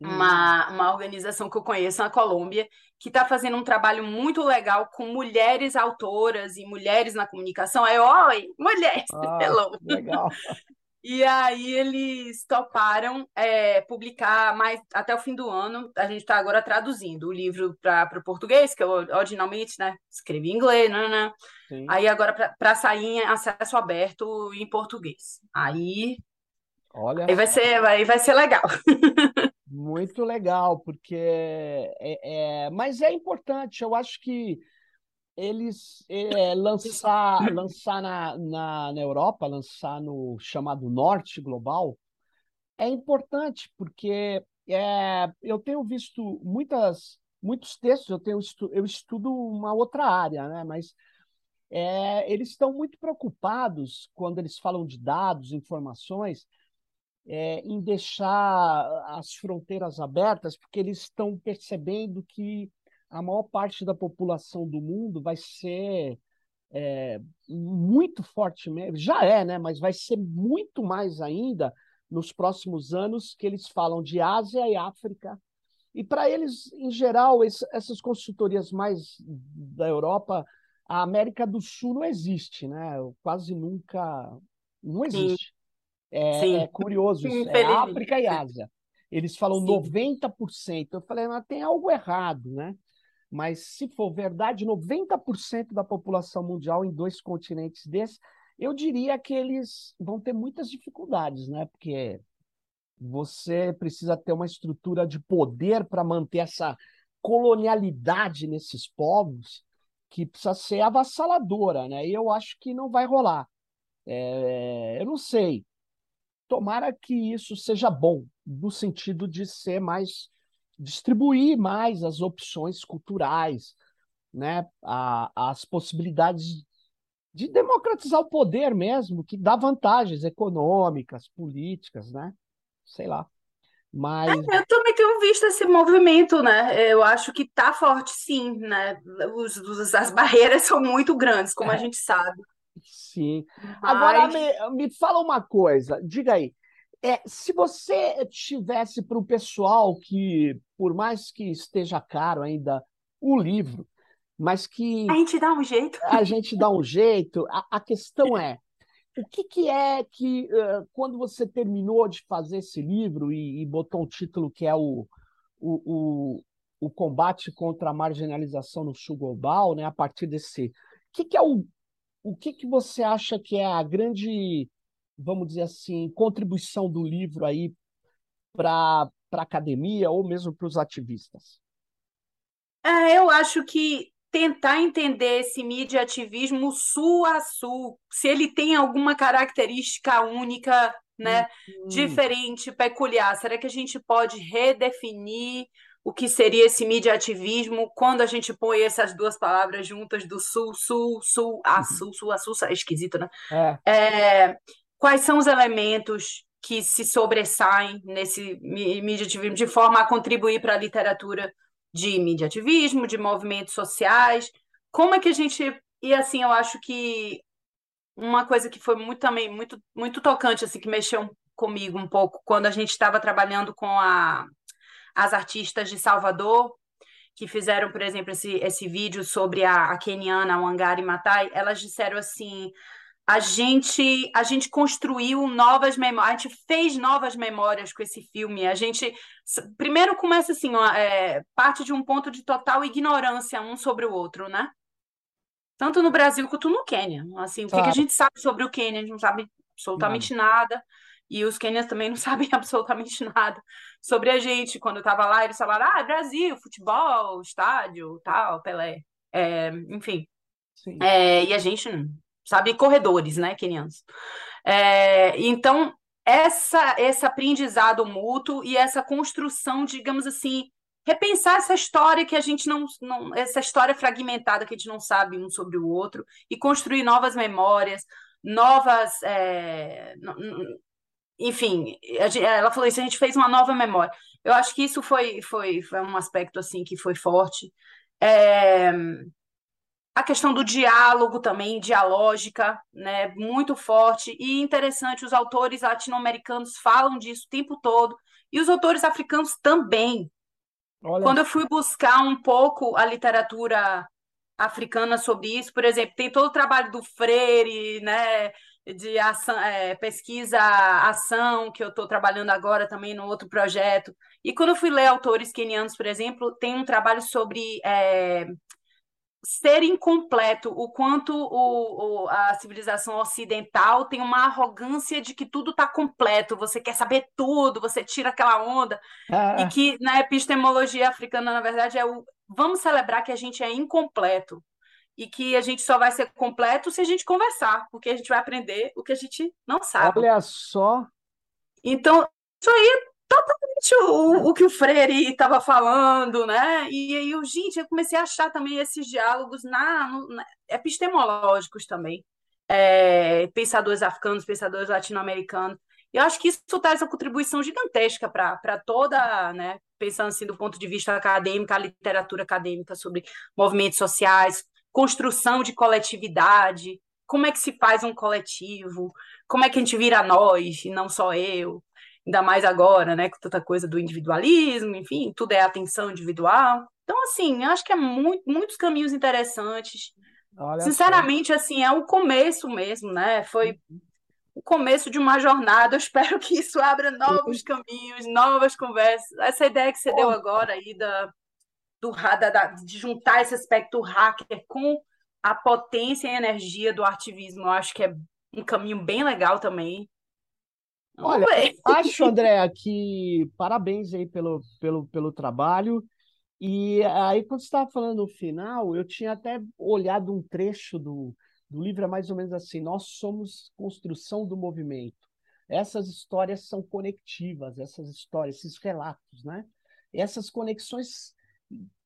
uma, hum. uma organização que eu conheço na Colômbia, que está fazendo um trabalho muito legal com mulheres autoras e mulheres na comunicação. Aí, oi, mulheres! Ah, hello! Legal! E aí eles toparam é, publicar mais até o fim do ano. A gente está agora traduzindo o livro para o português, que eu originalmente né, escrevi em inglês, né, né? Aí agora para sair em acesso aberto em português. Aí, Olha. aí vai ser, vai, vai ser legal. Muito legal, porque é, é, mas é importante, eu acho que eles é, lançar, lançar na, na, na Europa, lançar no chamado Norte Global, é importante, porque é, eu tenho visto muitas, muitos textos, eu, tenho, eu estudo uma outra área, né? mas é, eles estão muito preocupados quando eles falam de dados, informações, é, em deixar as fronteiras abertas, porque eles estão percebendo que a maior parte da população do mundo vai ser é, muito fortemente, já é, né? Mas vai ser muito mais ainda nos próximos anos que eles falam de Ásia e África. E para eles, em geral, essas consultorias mais da Europa, a América do Sul não existe, né? Quase nunca não existe. É, é curioso isso. É África e Ásia. Eles falam Sim. 90%. Eu falei, mas tem algo errado, né? Mas se for verdade, 90% da população mundial em dois continentes desses, eu diria que eles vão ter muitas dificuldades, né? Porque você precisa ter uma estrutura de poder para manter essa colonialidade nesses povos que precisa ser avassaladora, né? E eu acho que não vai rolar. É, eu não sei tomara que isso seja bom, no sentido de ser mais distribuir mais as opções culturais, né? A, as possibilidades de democratizar o poder mesmo, que dá vantagens econômicas, políticas, né? Sei lá. Mas... É, eu também tenho visto esse movimento, né? Eu acho que tá forte, sim, né? Os, os as barreiras são muito grandes, como a é. gente sabe. Sim. Mas... Agora me, me fala uma coisa, diga aí. É, se você tivesse para o pessoal que, por mais que esteja caro ainda o livro, mas que. A gente dá um jeito. A gente dá um jeito. A, a questão é: o que, que é que, uh, quando você terminou de fazer esse livro e, e botou um título que é o, o, o, o, combate contra a marginalização no sul global, né, a partir desse. O que, que é o. O que, que você acha que é a grande, vamos dizer assim, contribuição do livro aí para a academia ou mesmo para os ativistas? É, eu acho que tentar entender esse mídia ativismo sul a sul, se ele tem alguma característica única, né, uhum. diferente, peculiar. Será que a gente pode redefinir o que seria esse mídia ativismo quando a gente põe essas duas palavras juntas do sul, sul, sul, a uhum. sul, sul, a sul, é esquisito, né? É. É, quais são os elementos que se sobressaem nesse mídia ativismo de forma a contribuir para a literatura de mídia ativismo, de movimentos sociais. Como é que a gente. E assim, eu acho que uma coisa que foi muito também muito, muito tocante, assim, que mexeu comigo um pouco, quando a gente estava trabalhando com a, as artistas de Salvador, que fizeram, por exemplo, esse, esse vídeo sobre a, a keniana Wangari Maathai, elas disseram assim: a gente a gente construiu novas memórias, a gente fez novas memórias com esse filme. A gente primeiro começa assim, é, parte de um ponto de total ignorância um sobre o outro, né? Tanto no Brasil quanto no Quênia. Assim, claro. o que, a gente sabe sobre o Quênia? A gente não sabe absolutamente não. nada. E os Quênias também não sabem absolutamente nada sobre a gente. Quando eu estava lá, eles falaram: ah, Brasil, futebol, estádio, tal, Pelé. É, enfim. É, e a gente sabe? Corredores, né, quenianos. É, então, essa, esse aprendizado mútuo e essa construção, digamos assim, repensar essa história que a gente não, não, essa história fragmentada que a gente não sabe um sobre o outro e construir novas memórias, novas, é, enfim, ela falou isso, a gente fez uma nova memória. Eu acho que isso foi, foi, foi um aspecto assim que foi forte. É, a questão do diálogo também, dialógica, né, muito forte e interessante. Os autores latino-americanos falam disso o tempo todo e os autores africanos também. Olha. Quando eu fui buscar um pouco a literatura africana sobre isso, por exemplo, tem todo o trabalho do Freire, né, de ação, é, pesquisa ação que eu estou trabalhando agora também no outro projeto. E quando eu fui ler autores quenianos, por exemplo, tem um trabalho sobre é, ser incompleto, o quanto o, o, a civilização ocidental tem uma arrogância de que tudo está completo, você quer saber tudo, você tira aquela onda, ah. e que na epistemologia africana, na verdade, é o vamos celebrar que a gente é incompleto e que a gente só vai ser completo se a gente conversar, porque a gente vai aprender o que a gente não sabe. Olha só. Então, isso aí totalmente o, o que o Freire estava falando, né? E aí, eu, gente, eu comecei a achar também esses diálogos na, na epistemológicos também. É, pensadores africanos, pensadores latino-americanos. Eu acho que isso traz uma contribuição gigantesca para toda, né, pensando assim do ponto de vista acadêmico, a literatura acadêmica sobre movimentos sociais, construção de coletividade, como é que se faz um coletivo, como é que a gente vira nós e não só eu ainda mais agora, né, com tanta coisa do individualismo, enfim, tudo é atenção individual. Então, assim, acho que é muito, muitos caminhos interessantes. Olha Sinceramente, assim, é o começo mesmo, né? Foi o começo de uma jornada. Eu espero que isso abra novos caminhos, novas conversas. Essa ideia que você deu agora aí da, do, da, de juntar esse aspecto hacker com a potência e energia do ativismo, eu acho que é um caminho bem legal também. Olha, acho, André, que parabéns aí pelo, pelo, pelo trabalho. E aí, quando você estava falando no final, eu tinha até olhado um trecho do, do livro, é mais ou menos assim: Nós somos construção do movimento. Essas histórias são conectivas, essas histórias, esses relatos, né? essas conexões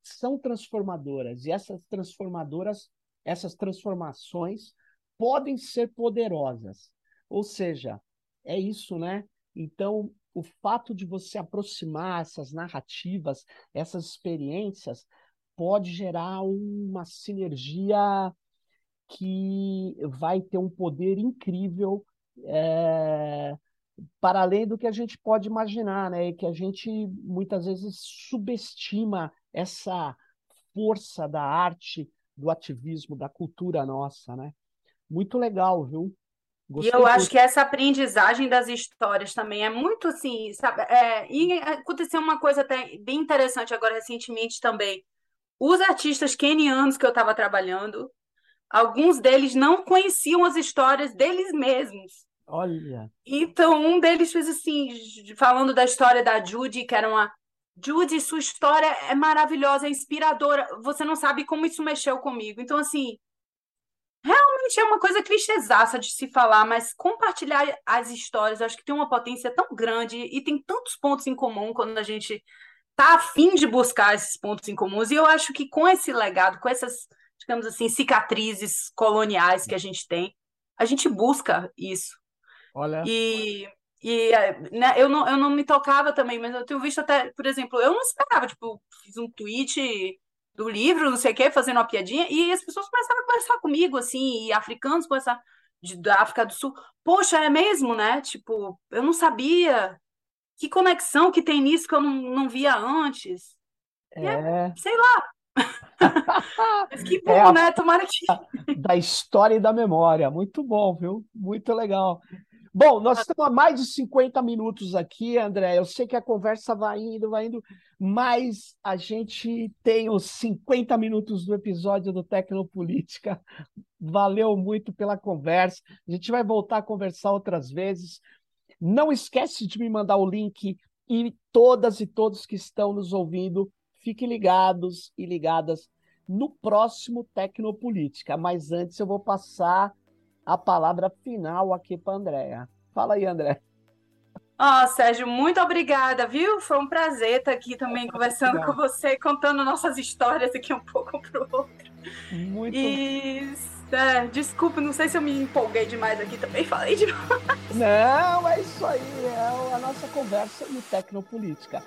são transformadoras e essas transformadoras, essas transformações podem ser poderosas. Ou seja, é isso, né? Então, o fato de você aproximar essas narrativas, essas experiências, pode gerar uma sinergia que vai ter um poder incrível é, para além do que a gente pode imaginar, né? E que a gente muitas vezes subestima essa força da arte, do ativismo, da cultura nossa, né? Muito legal, viu? Gostei e eu acho que essa aprendizagem das histórias também é muito assim, sabe? É, e aconteceu uma coisa até bem interessante agora recentemente também. Os artistas kenianos que eu estava trabalhando, alguns deles não conheciam as histórias deles mesmos. Olha. Então, um deles fez assim, falando da história da Judy, que era uma. Judy, sua história é maravilhosa, é inspiradora. Você não sabe como isso mexeu comigo. Então, assim, realmente é uma coisa clichêsaça de se falar, mas compartilhar as histórias, eu acho que tem uma potência tão grande e tem tantos pontos em comum quando a gente tá afim de buscar esses pontos em comuns. E eu acho que com esse legado, com essas, digamos assim, cicatrizes coloniais que a gente tem, a gente busca isso. Olha. E, e né, eu, não, eu não me tocava também, mas eu tenho visto até, por exemplo, eu não esperava, tipo, fiz um tweet do livro, não sei o quê, fazendo uma piadinha, e as pessoas começaram a conversar comigo, assim, e africanos começaram, de, da África do Sul, poxa, é mesmo, né? Tipo, eu não sabia. Que conexão que tem nisso que eu não, não via antes. É. é sei lá. Mas que bom, é a... né? Tomara que. Da história e da memória. Muito bom, viu? Muito legal. Bom, nós estamos há mais de 50 minutos aqui, André. Eu sei que a conversa vai indo, vai indo, mas a gente tem os 50 minutos do episódio do Tecnopolítica. Valeu muito pela conversa. A gente vai voltar a conversar outras vezes. Não esquece de me mandar o link e todas e todos que estão nos ouvindo, fiquem ligados e ligadas no próximo Tecnopolítica. Mas antes eu vou passar a palavra final aqui para a Andréa. Fala aí, André. Ó, oh, Sérgio, muito obrigada, viu? Foi um prazer estar aqui também conversando Legal. com você, contando nossas histórias aqui um pouco para o outro. Muito. E é, desculpa, não sei se eu me empolguei demais aqui também, falei demais. Não, é isso aí, é a nossa conversa no Tecnopolítica.